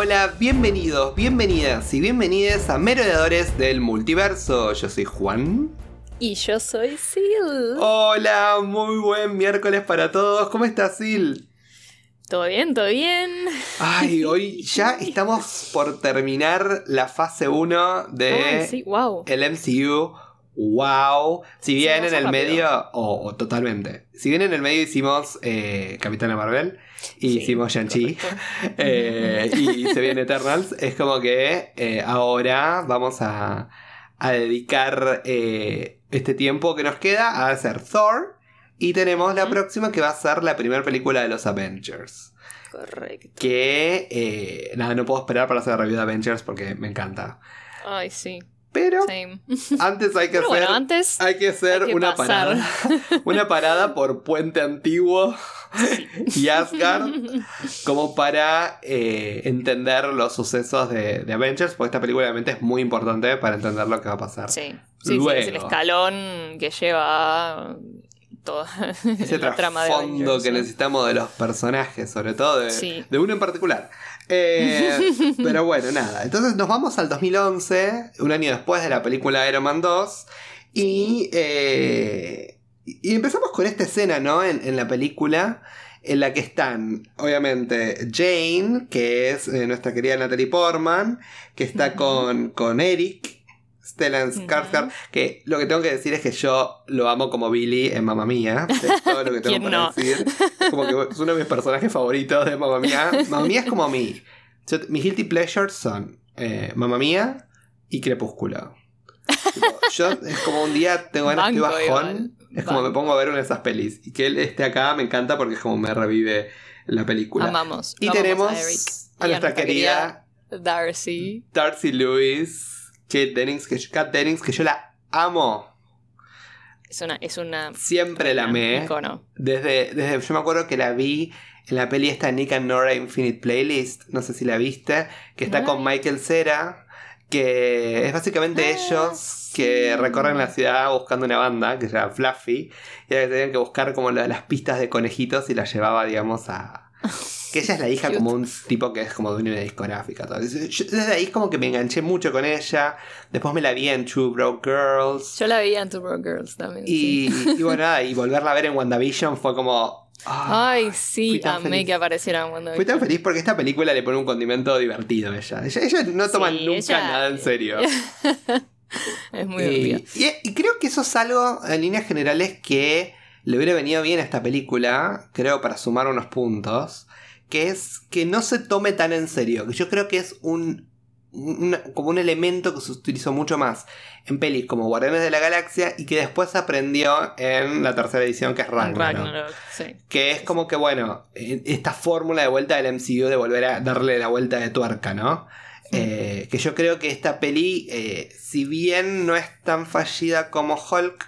Hola, bienvenidos, bienvenidas y bienvenidas a Merodeadores del Multiverso. Yo soy Juan. Y yo soy Sil. Hola, muy buen miércoles para todos. ¿Cómo estás, Sil? Todo bien, todo bien. Ay, hoy ya estamos por terminar la fase 1 de sí, wow. el MCU. Wow. Si bien Sí, en el medio, o o totalmente. Si bien en el medio hicimos eh, Capitana Marvel y Sí, hicimos Shang-Chi eh, y se viene Eternals, es como que eh, ahora vamos a, a dedicar eh, este tiempo que nos queda a hacer Thor. Y tenemos la próxima que va a ser la primera película de los Avengers. Correcto. Que nada, no puedo esperar para hacer la review de Avengers porque me encanta. Ay, sí. Pero Same. antes hay que Pero hacer bueno, antes. hay que hacer hay que una pasar. parada. Una parada por Puente Antiguo y Asgard como para eh, entender los sucesos de, de Avengers, porque esta película obviamente es muy importante para entender lo que va a pasar. Sí. Sí, sí, es el Luego. escalón que lleva a toda Ese trama de trasfondo Avengers, que sí. necesitamos de los personajes, sobre todo de, Sí. de uno en particular. Eh, pero bueno, nada. Entonces nos vamos al 2011, un año después de la película Iron Man 2. Y, eh, y empezamos con esta escena, ¿no? En, en la película. En la que están, obviamente, Jane, que es eh, nuestra querida Natalie Portman, que está con, con Eric, Stellan. Skarsgård, que lo que tengo que decir es que yo lo amo como Billy en Mamma Mía. Es todo lo que tengo ¿Quién para no? decir. Es como que es uno de mis personajes favoritos de Mamma Mía. Mamma Mía es como mi. yo- mis guilty pleasures son eh, Mamma Mía y Crepúsculo. Tipo, yo es como un día tengo ganas de bajón. igual, Es como me pongo a ver una de esas pelis. Y que él esté acá me encanta porque es como me revive la película. Amamos. y tenemos a, Eric. a Y nuestra querida Darcy. Darcy Lewis, Kate Dennings, que, Kat Dennings, que yo la amo. Es una. Es una Siempre la amé. icono. Desde, desde, yo me acuerdo que la vi en la peli esta Nick and Nora Infinite Playlist, no sé si la viste, que está No con. Michael Cera, que es básicamente Ah, ellos que recorren la ciudad buscando una banda que se llama Fluffy, y ahora tenían que buscar como la- las pistas de conejitos y las llevaba, digamos, a... Que ella es la hija Cute. como un tipo que es como de una discográfica. Todo. Yo- desde ahí como que me enganché mucho con ella. Después me la vi en Two Broke Girls. Yo la vi en Two Broke Girls también. sí. Y, bueno, nada, y volverla a ver en WandaVision fue como... ah, Ay, sí, amé feliz. que apareciera en Wonder Fui tan feliz porque esta película le pone un condimento divertido a ella. Ella, ella no toma Sí, nunca ella- nada en serio. Es muy y, divertida. y- y creo que eso es algo, en líneas generales, que le hubiera venido bien a esta película, creo, para sumar unos puntos, que es que no se tome tan en serio, que yo creo que es un, una- como un elemento que se utilizó mucho más en pelis como Guardianes de la Galaxia y que después aprendió en la tercera edición que es Ragnarok. Ragnarok, sí. Que es como que, bueno, eh, esta fórmula de vuelta del MCU de volver a darle la vuelta de tuerca, ¿no? Eh, que yo creo que esta peli, eh, si bien no es tan fallida como Hulk,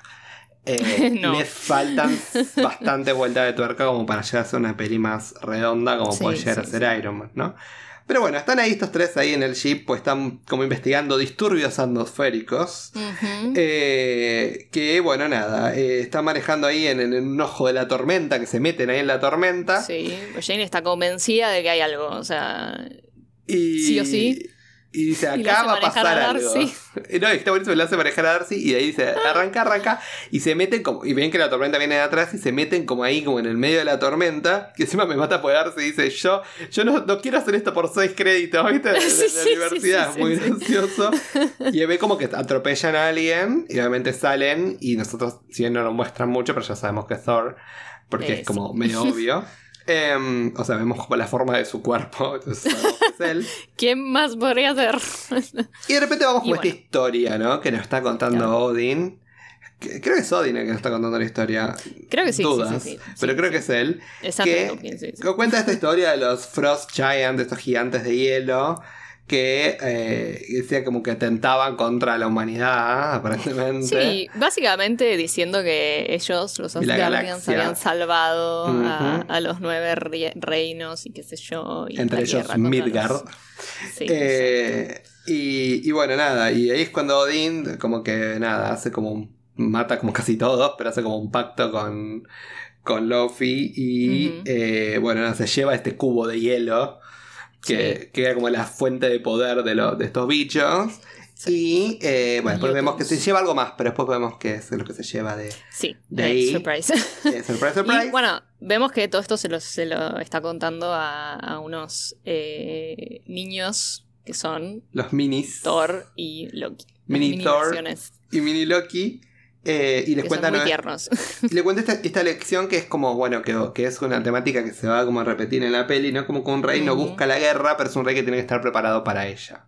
eh, No. le faltan bastante vuelta de tuerca como para llegar a ser una peli más redonda como Sí, puede llegar sí, a ser Iron Man, ¿no? Pero bueno, están ahí estos tres ahí en el jeep, pues están como investigando disturbios atmosféricos. Eh, que bueno, nada, eh, está manejando ahí en, en un ojo de la tormenta, que se meten ahí en la tormenta. Sí, Jane está convencida de que hay algo, o sea, Y, Sí o sí. Y dice, lo acá va a pasar a algo. Darcy. No, está buenísimo, le hace manejar a Darcy y de ahí dice, arranca, arranca. Y se meten como, y ven que la tormenta viene de atrás y se meten como ahí, como en el medio de la tormenta. Que encima me mata por Darcy y dice, yo, yo no, no quiero hacer esto por seis créditos, ¿viste? De, Sí, la sí, sí, universidad, sí, muy sí. gracioso. Y ve como que atropellan a alguien y obviamente salen y nosotros, si bien no lo muestran mucho, pero ya sabemos que es Thor, porque Eh, es como medio obvio. Em, o sea, vemos como la forma de su cuerpo, entonces es él. ¿quién más podría ser? Y de repente vamos con esta historia, ¿no? Que nos está contando Claro. Odin. Creo que es Odin el que nos está contando la historia. Creo que sí, sí, Dudas, sí, sí, pero sí, creo sí. que es él. Es que, que cuenta esta historia de los Frost Giants, de estos gigantes de hielo, que eh, decía como que atentaban contra la humanidad, aparentemente. Sí, básicamente diciendo que ellos, los Asgardians, habían salvado a, los nueve re- reinos y qué sé yo. y Entre ellos tierra Midgard. los- Sí, Eh, y, y bueno, nada, y ahí es cuando Odin como que nada, hace como un, mata como casi todos, pero hace como un pacto con, con Luffy y eh, bueno, nada, se lleva este cubo de hielo que, que era como la fuente de poder de, lo- de estos bichos. Y eh, bueno, después vemos que se lleva algo más, pero después vemos que es lo que se lleva de, Sí, De eh, ahí- surprise. surprise, surprise. Y bueno, vemos que todo esto se lo, se lo está contando a, a unos eh, niños que son los minis Thor y Loki. Mini Thor. versiones y mini Loki. Eh, y les cuentan muy ¿no? tiernos. Y le cuento esta, esta lección que es como, bueno, que, que es una temática que se va como a repetir en la peli, ¿no? Como que un rey no busca la guerra, pero es un rey que tiene que estar preparado para ella.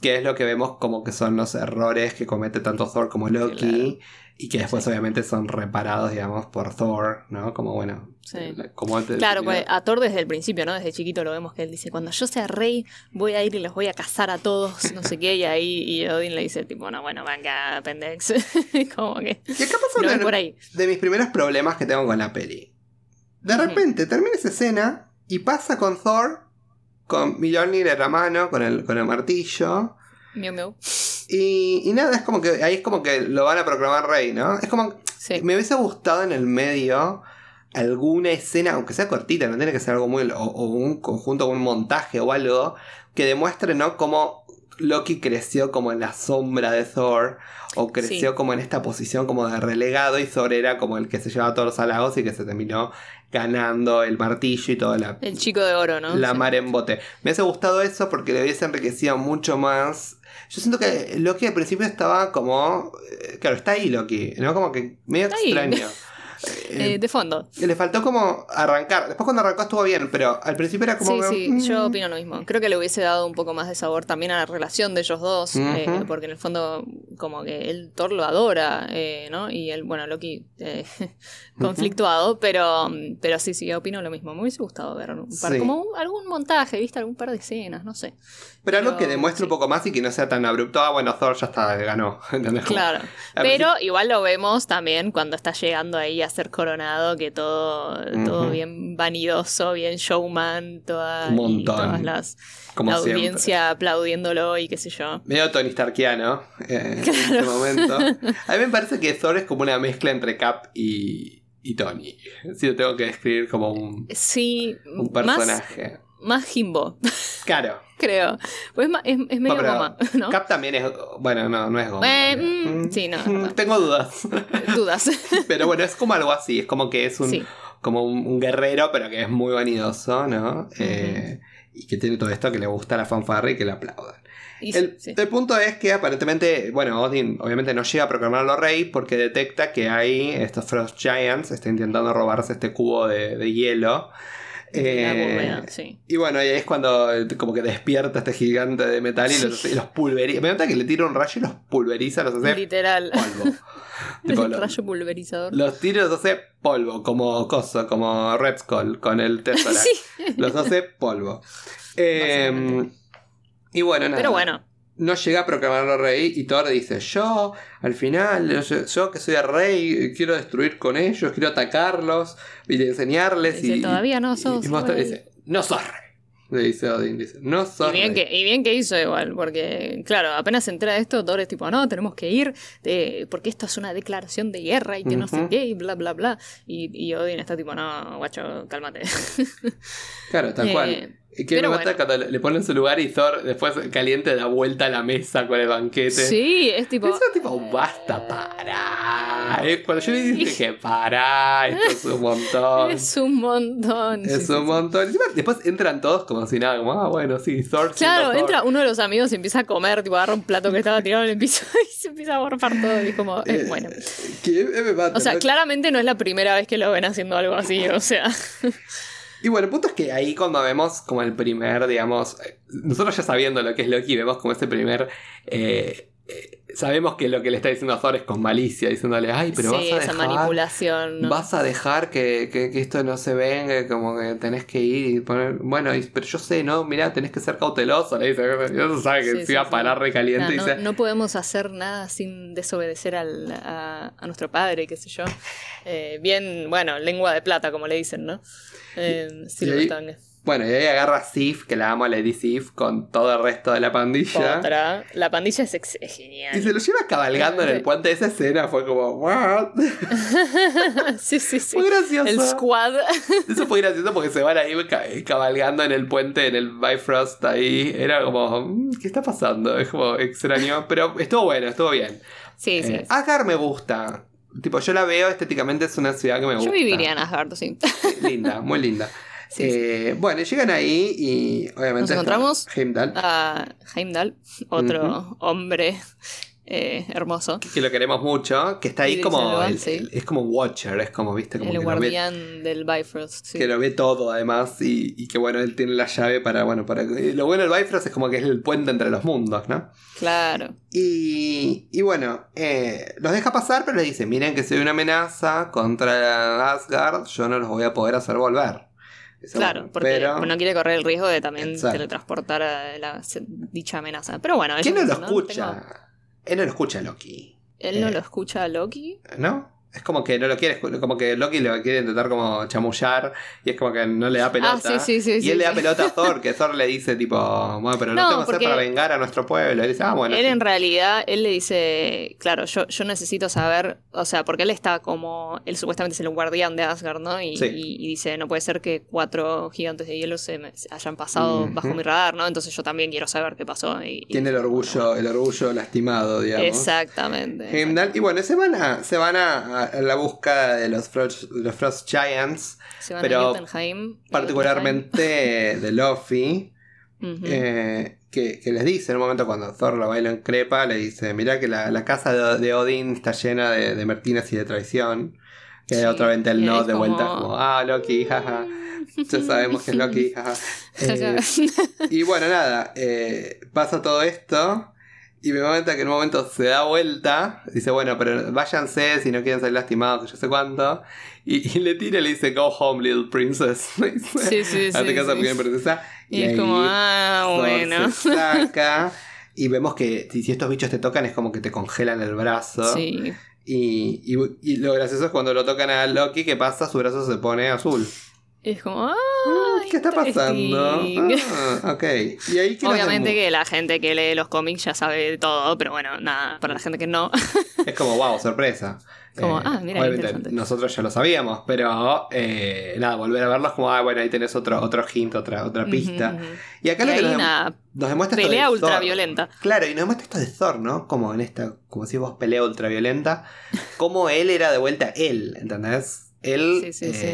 Que es lo que vemos como que son los errores que comete tanto Thor como Loki. Claro. Y que después obviamente son reparados, digamos, por Thor, ¿no? Como bueno, Sí. eh, como antes Claro, pues a Thor desde el principio, ¿no? Desde chiquito lo vemos que él dice, cuando yo sea rey, voy a ir y los voy a cazar a todos, no sé qué, y ahí y Odin le dice, tipo, no, bueno, venga, pendex. como que Y acá pasa por ahí. de mis primeros problemas que tengo con la peli. De repente termina esa escena y pasa con Thor, con Mjolnir en la mano, con el, con el martillo. Miau. Y, y nada, es como que ahí es como que lo van a proclamar rey, ¿no? Es como Sí. me hubiese gustado en el medio alguna escena, aunque sea cortita, no tiene que ser algo muy. o, o un conjunto, un montaje o algo, que demuestre, ¿no? Cómo Loki creció como en la sombra de Thor, o creció Sí. como en esta posición como de relegado, y Thor era como el que se llevaba todos los halagos y que se terminó ganando el martillo y toda la, El chico de oro, ¿no? la Sí. mar en bote. Me hubiese gustado eso porque le hubiese enriquecido mucho más. Yo siento que Loki al principio estaba como. eh, Claro, está ahí Loki, ¿no? Como que medio Está ahí. extraño. Eh, Eh, de fondo. le faltó como arrancar. Después cuando arrancó estuvo bien, pero al principio era como. Sí, sí, mm, yo opino lo mismo. Creo que le hubiese dado un poco más de sabor también a la relación de ellos dos, eh, porque en el fondo como que el Thor lo adora, eh, ¿no? Y el, bueno, Loki eh, conflictuado, pero, pero sí, sí, opino lo mismo. Me hubiese gustado ver un par, Sí. como un- algún montaje, ¿viste? Algún par de escenas, no sé. Pero algo que demuestre sí. un poco más y que no sea tan abrupto. Ah, bueno, Thor ya está, ganó. ¿Entendés? Claro. Pero igual lo vemos también cuando está llegando ahí a ser coronado, que todo, todo bien vanidoso, bien showman, toda, Un y montón. todas las Como la siempre. audiencia aplaudiéndolo y qué sé yo. Medio Tony Starkiano eh, en este momento. A mí me parece que Thor es como una mezcla entre Cap y, y Tony. Si lo tengo que describir como un, Sí, un más, personaje. más Jimbo, Claro. creo. Pues es, es, medio No, pero goma, ¿no? Cap también es. Bueno, no, no es goma. Eh, mm, sí, no, Mm, verdad. Tengo dudas. Dudas. pero bueno, es como algo así. Es como que es un, Sí. como un, guerrero, pero que es muy vanidoso, ¿no? Eh, y que tiene todo esto que le gusta la fanfarra y que le aplaudan. Y El, sí. el punto es que aparentemente, bueno, Odin obviamente no llega a proclamarlo rey porque detecta que hay estos Frost Giants, está intentando robarse este cubo de, de hielo. La Eh, bóveda, sí. y bueno, ahí es cuando eh, como que despierta este gigante de metal y los, pulveriza. Me nota que le tira un rayo y los pulveriza, los hace Literal. polvo. Tipo, El rayo pulverizador. los tira y los hace polvo, como coso, como Red Skull con el Tesseract. Sí. Los hace polvo. Eh, y bueno, nada. Pero bueno, no llega a proclamarlo rey y Thor dice, yo al final, yo, yo que soy el rey, quiero destruir con ellos, quiero atacarlos y enseñarles. Dice, y, "Todavía no sos y Mostra rey". dice, no sos rey. Le dice Odin, dice, no sos y bien, rey". que, y bien que hizo igual, porque claro, apenas se entera de esto, Thor es tipo, no, tenemos que ir, eh, porque esto es una declaración de guerra y que no sé qué, y bla, bla, bla. Y, y Odin está tipo, no, guacho, cálmate. Claro, tal Eh, cual. Que me pero bueno. cuando le le pone en su lugar y Thor después caliente da vuelta a la mesa con el banquete. sí, es tipo... Eso tipo, basta, para. Eh, Cuando yo le dije, para, esto es un montón. Es un montón. Es Sí, un sí. montón. Después entran todos como si nada, como, ah, bueno, sí, Thor. Claro, Thor. entra uno de los amigos y empieza a comer, tipo agarra un plato que estaba tirado en el piso y se empieza a borfar todo. Y es como, eh, Eh, bueno. que me mata, O sea, claramente no es la primera vez que lo ven haciendo algo así, o sea. Y bueno, el punto es que ahí cuando vemos como el primer, digamos, eh, nosotros ya sabiendo lo que es Loki, vemos como ese primer... eh, eh, sabemos que lo que le está diciendo a Thor es con malicia, diciéndole, ay, pero sí, vas a esa dejar... manipulación. ¿no? Vas a dejar que, que- que esto no se venga, como que tenés que ir y poner. Bueno, y- pero yo sé, ¿no? Mirá, tenés que ser cauteloso. Le dice, yo sabe que Sí, se sí, iba a parar recaliente No, no, dice. no podemos hacer nada sin desobedecer al- a, a nuestro padre, qué sé yo. Eh, bien, bueno, lengua de plata, como le dicen, ¿no? Eh, Silver ahí- Tongue. Bueno, y ahí agarra a Sif, que la amo a Lady Sif, con todo el resto de la pandilla. Otra. La pandilla es, ex- es genial. Y se lo lleva cabalgando en el puente. Esa escena fue como, ¿what? sí, sí, sí. Fue gracioso. El squad. Eso fue gracioso porque se van ahí ca- cabalgando en el puente, en el Bifrost ahí. Era como, mm, ¿qué está pasando? Es como extraño. Pero estuvo bueno, estuvo bien. Sí, sí. Eh, Asgard me gusta. Tipo, yo la veo estéticamente, es una ciudad que me gusta. Yo viviría en Asgard, sí. Linda, muy linda. Sí, Eh, Bueno, llegan ahí y obviamente. Nos encontramos Heimdall, A Heimdall, otro hombre eh, hermoso. que lo queremos mucho, que está ahí como. El- sí. el- es como un Watcher, es como, viste, como El que lo ve- guardián del Bifrost. sí. que lo ve todo además y, y que bueno, él tiene la llave para, bueno, para... Lo bueno del Bifrost es como que es el puente entre los mundos, ¿no? Claro. Y, y bueno, eh, los deja pasar, pero le dice, miren que soy una amenaza contra Asgard, yo no los voy a poder hacer volver. Claro, bueno, porque pero... no quiere correr el riesgo de también Exacto. teletransportar a la dicha amenaza. Pero bueno, ¿Quién no lo escucha? Tengo- Él no lo escucha a Loki, Él no Eh. lo escucha a Loki. ¿no? Es como que no lo quiere, como que Loki lo quiere intentar como chamullar y es como que no le da pelota. Ah, sí, sí, sí. y él le da pelota a Thor, que Thor le dice tipo, bueno, pero lo No, tengo que hacer para vengar a nuestro pueblo. Y dice, ah, bueno. él en realidad, él le dice, claro, yo, yo necesito saber, o sea, porque él está como, él supuestamente es el guardián de Asgard, ¿no? Y, y- y dice, no puede ser que cuatro gigantes de hielo se, me- se hayan pasado bajo mi radar, ¿no? Entonces yo también quiero saber qué pasó. Y, Tiene el orgullo, el orgullo lastimado, digamos. Exactamente. Heimdall. Y bueno, se van a, se van a, a la búsqueda de los Frost, los Frost Giants, Se van pero a particularmente de Luffy, eh, que, que les dice en un momento cuando Thor lo baila en crepa, le dice, mirá que la, la casa de, de Odín está llena de, de mertines y de traición. Que Sí, otra vez el y no de vuelta, como- como, ah, Loki, jaja. Ya sabemos que es Loki, jaja. Eh, y bueno, nada, eh, pasa todo esto. Y me momento que en un momento se da vuelta. Dice, bueno, pero váyanse si no quieren ser lastimados, que yo sé cuánto. Y, y le tira y le dice, go home, little princess. Dice, Sí, sí, Hazte sí, casa, sí. pequeña princesa. Y es ahí como, ah, bueno. se saca. Y vemos que si, estos bichos te tocan es como que te congelan el brazo. Sí. Y, y- y lo gracioso es cuando lo tocan a Loki, ¿qué pasa? Su brazo se pone azul. Es como, ah, ¿Qué está pasando? Ah, ok. Y ahí Obviamente que la gente que lee los cómics ya sabe todo, pero bueno, nada, para la gente que no. Es como, wow, sorpresa. Eh, Como, ah, mira, obviamente nosotros ya lo sabíamos, pero eh, nada, volver a verlos como, ah, bueno, ahí tenés otro, otro hint, otra, otra pista. Y acá Y lo que nos, dem- nos demuestra esto pelea de ultra Thor. violenta. Claro, y nos demuestra esto de Thor, ¿no? Como en esta, como si vos pelea ultraviolenta, como él era de vuelta él, ¿entendés? Él Sí, sí, sí.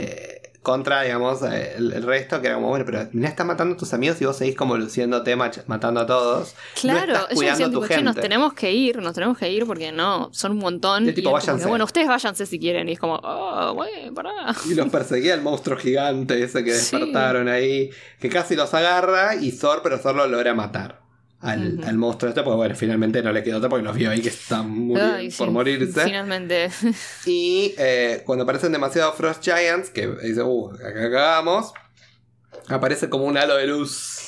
Contra, digamos, eh, el, el resto, que era como, bueno, pero mira, está matando a tus amigos y vos seguís como luciéndote, matando a todos. Claro, no estás ellos cuidando decían, tu "Che, nos tenemos que ir, nos tenemos que ir porque no, son un montón. Y tipo, como bueno, ustedes váyanse si quieren. Y es como, oh, güey, pará. Y los perseguía el monstruo gigante ese que Sí. despertaron ahí, que casi los agarra y Thor, pero Thor lo logra matar. Al, Ujú. al monstruo este, porque bueno, finalmente no le quedó otra porque los vio ahí que están muy Ay, por sí, morirse. Finalmente. Y eh, cuando aparecen demasiados Frost Giants, que dice, uh, acá cagamos, aparece como un halo de luz.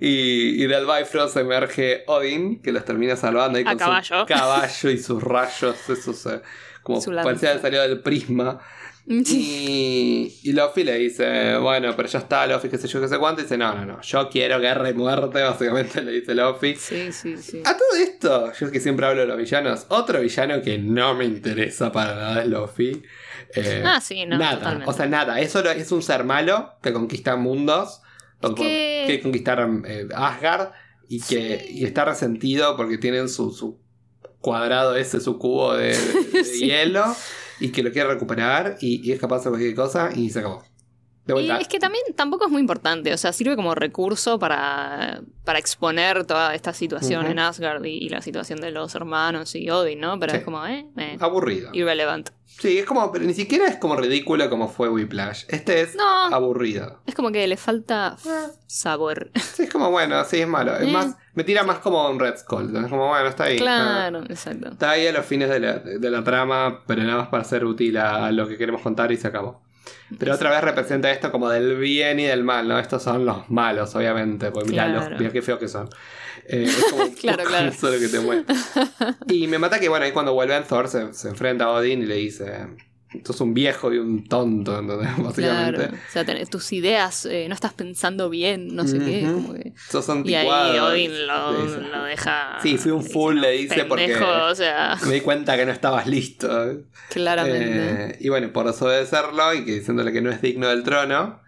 Y, y del Bifrost emerge Odin, que los termina salvando ahí con caballo. su caballo y sus rayos, esos eh, como Su parecía haber salido del prisma. Sí. Y, y Luffy le dice, bueno, pero ya está, Luffy, qué sé yo, qué sé cuánto. Y dice, no, no, no, yo quiero guerra y muerte, básicamente le dice Luffy. Sí, sí, sí. A todo esto, yo que siempre hablo de los villanos, otro villano que no me interesa para nada es Luffy. Eh, Ah, sí, no, nada, totalmente. o sea, nada, es solo es un ser malo que conquista mundos, o que- que conquistar eh, Asgard y que Sí. y está resentido porque tienen su, su cuadrado ese, su cubo de, de Sí. hielo y que lo quiere recuperar y, y es capaz de cualquier cosa y se acabó. De Y es que también tampoco es muy importante, o sea, sirve como recurso para, para exponer toda esta situación en Asgard y, y la situación de los hermanos y Odin, ¿no? Pero Sí. es como, eh, eh, Aburrido. irrelevant. Sí, es como, pero ni siquiera es como ridículo como fue Whiplash. Este es No. aburrido. Es como que le falta sabor. Sí, es como, bueno, sí, es malo. Es Eh. más, me tira más como un Red Skull. Es como, bueno, está ahí. Ah, Claro, exacto. Está ahí a los fines de la, de la trama, pero nada más para ser útil a, a lo que queremos contar y se acabó. Pero otra vez representa esto como del bien y del mal, ¿no? Estos son los malos, obviamente. Porque mirá, Claro. los, mirá qué feos que son. Eh, es como un Claro, claro. eso lo que te mueve. Y me mata que, bueno, ahí cuando vuelve Thor se, se enfrenta a Odin y le dice: sos un viejo y un tonto. Básicamente. Claro. O sea, tenés tus ideas, eh, no estás pensando bien, no sé qué. Como que... Sos Y ahí anticuado. Odin lo, deja. Sí, fui un "No, le dice, porque- pendejo", O sea, Me di cuenta que no estabas listo. claramente. Eh, y bueno, por desobedecerlo y que diciéndole que no es digno del trono,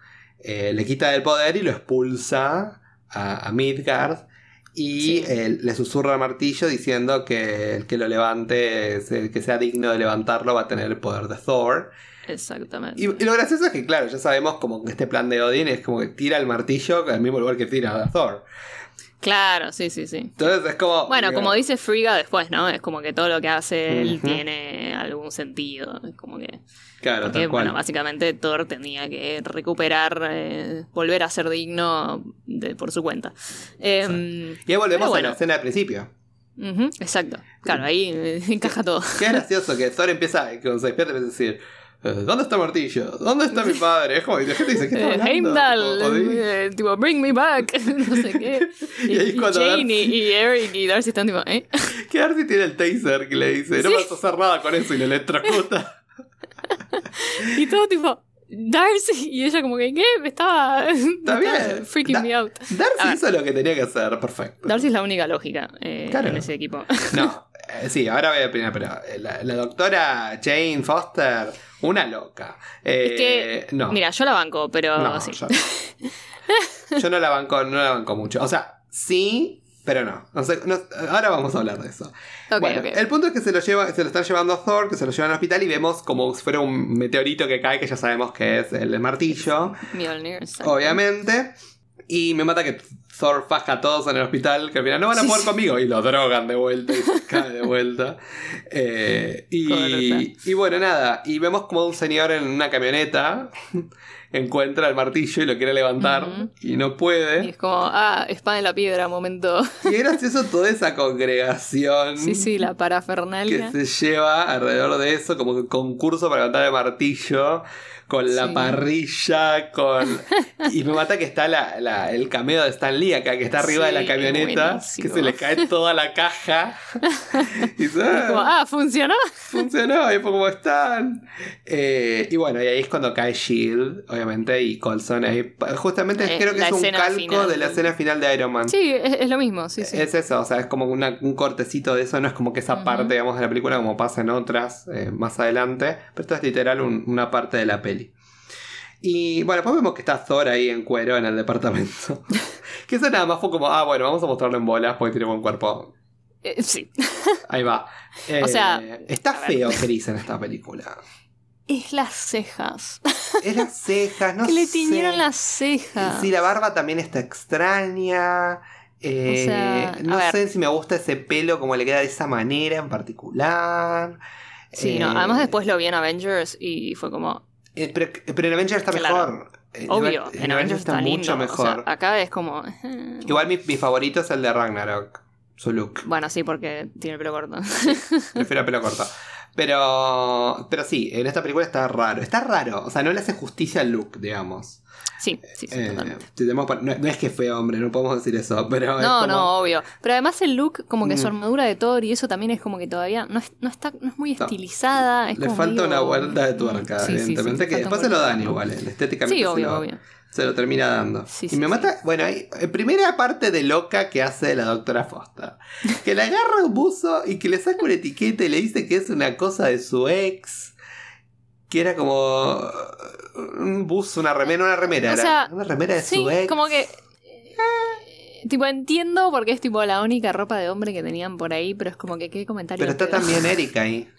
eh, le quita el poder y lo expulsa a, a Midgard. Y Sí. le susurra al martillo diciendo que el que lo levante, el que sea digno de levantarlo, va a tener el poder de Thor. Exactamente. Y, y lo gracioso es que, claro, ya sabemos como que este plan de Odin es como que tira el martillo al mismo lugar que tira a Thor. Claro, sí, sí, sí. Entonces es como. Bueno, como dice Frigga después, ¿no? Es como que todo lo que hace él tiene algún sentido. Es como que. Claro, Porque, tal cual. bueno, básicamente Thor tenía que recuperar, eh, volver a ser digno de- por su cuenta. Eh, y ahí volvemos a la escena del principio. exacto. Claro, ahí eh, encaja todo. Qué gracioso que Thor empieza, cuando se despierta, empieza a decir: ¿Dónde está el martillo? ¿Dónde está mi padre? Es como, y la gente dice: ¿Qué está Eh, hablando? Heimdall, eh, tipo, bring me back, no sé qué. Y ahí cuando Jane y, Darcy- y Eric y Darcy están tipo, ¿eh? Que Darcy tiene el taser que le dice: No Sí. vas a hacer nada con eso y le electrocuta. Y todo tipo, Darcy, y ella como que, ¿qué? Me estaba, me estaba bien. freaking Da- me out. Darcy A ver. hizo lo que tenía que hacer, perfecto. Darcy es la única lógica eh, Claro. en ese equipo. No, eh, sí, ahora voy a opinar, pero eh, la, la doctora Jane Foster, una loca. Eh, es que, no. mira, yo la banco, pero No, sí. yo, yo no la banco, no la banco mucho. O sea, sí, pero no. O sea, no- ahora vamos a hablar de eso. Ok, bueno, ok. el punto es que se lo lleva, se lo están llevando a Thor, que se lo llevan al hospital y vemos como si fuera un meteorito que cae, que ya sabemos que es el martillo, Mjolnir, obviamente. Y me mata que Thor faja a todos en el hospital, que al final no van a sí. conmigo, y lo drogan de vuelta y se cae de vuelta. Eh, y, y bueno, nada, y vemos como un señor en una camioneta encuentra el martillo y lo quiere levantar y no Y puede. es como, ah, espada en la piedra, momento. Y es gracioso toda esa congregación Sí, sí, la que parafernalia. se lleva alrededor de eso, como que concurso para levantar el martillo, con la Sí. parrilla, con... Y me mata que está la, la- el cameo de Stan Lee acá, que está arriba de la camioneta, buenísimo. que se le cae toda la caja. y dice, como, "Ah, ah, funcionó. funcionó, y fue como están. Eh, y bueno, y ahí es cuando cae Shield, obviamente, y Colson ahí. Justamente Eh, creo que es un calco final. de la escena final de Iron Man. Sí, es, es lo mismo, sí, sí. Es eso, o sea, es como una- un cortecito de eso, no es como que esa parte, digamos, de la película como pasa en otras eh, más adelante, pero esto es literal un- una parte de la peli. Y bueno, pues vemos que está Thor ahí en cuero en el departamento. que eso nada más fue como, ah, bueno, vamos a mostrarlo en bolas porque tiene buen cuerpo. Eh, sí. Ahí va. O sea, Eh, está feo Chris en esta película. Es las cejas. Es las cejas, no que le tiñeron las cejas. Sí, la barba también está extraña. Eh, O sea, no ver. sé si me gusta ese pelo como le queda de esa manera en particular. Sí, Eh, no. Además, después lo vi en Avengers y fue como. Eh, pero, pero en Avengers está Claro. mejor. En Obvio, Aven- en Avengers está, mucho lindo. mejor. O sea, acá es como. eh, Igual mi, mi favorito es el de Ragnarok. Su look. Bueno, sí, porque tiene el pelo corto. Prefiero pelo corto. Pero, pero sí, en esta película está raro. Está raro. O sea, no le hace justicia al look, digamos. Sí, sí, sí, Eh, totalmente. tenemos no, no es que feo, hombre, no podemos decir eso. Pero es No, como- no, obvio. Pero además el look, como que su Mm. armadura de Thor y eso también es como que todavía no, es, no está, no es muy estilizada. Es Le como falta medio- una vuelta de tuerca, Sí, evidentemente. que después se lo dan igual, eh, estéticamente. Sí, se obvio, lo- obvio. Se lo termina dando. Y me mata, bueno, hay eh, primera parte de loca que hace la doctora Foster. Que le agarra un buzo y que le saca una etiqueta y le dice que es una cosa de su ex. Que era como un buzo, una remera, una remera. O era sea, una remera de Sí, su ex. como que. eh, Tipo, entiendo porque es tipo la única ropa de hombre que tenían por ahí, pero es como que qué comentario. Pero está pedo. también Erika ahí.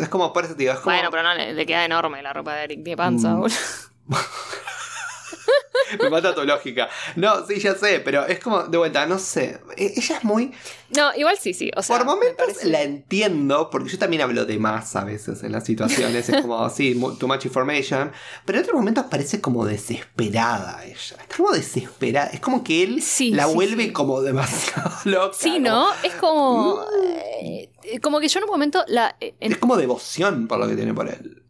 Es como por eso, tío. Es como, Bueno, pero no, le, le queda enorme la ropa de Eric. Tiene panza, Mm. boludo. Me mata tu lógica. No, sí, ya sé, pero es como, de vuelta, no sé. E- Ella es muy. No, igual sí, sí. O sea, Por me momentos parece- la entiendo, porque yo también hablo de más a veces en las situaciones. es como, sí, too much information. Pero en otros momentos parece como desesperada ella. Está como desesperada. Es como que él Sí, la sí, vuelve sí. como demasiado loca. Sí, como- ¿no? Es como. Mm. eh, como que yo en un momento la. eh, en- Es como devoción por lo que tiene por él.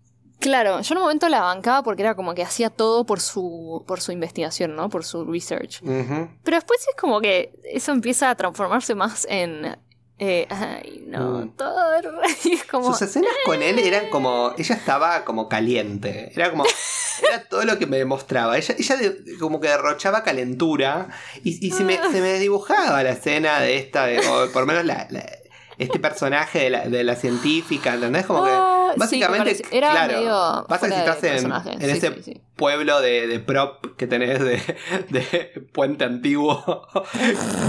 Claro, yo en un momento la bancaba porque era como que hacía todo por su, por su investigación, ¿no? Por su research. Pero después es como que eso empieza a transformarse más en, Eh, ay, no, Mm. Y es como. Sus escenas con él eran como. Ella estaba como caliente. Era como. Era todo lo que me demostraba. Ella, ella de- como que derrochaba calentura. Y, y se, me, se me dibujaba la escena de esta, de, o por lo menos la- la- este personaje de la, de la científica, ¿entendés? Como que. Ah, Básicamente, era claro, medio pasa que si estás en, personaje. en Sí, ese sí, pueblo de, de prop que tenés de, de puente antiguo,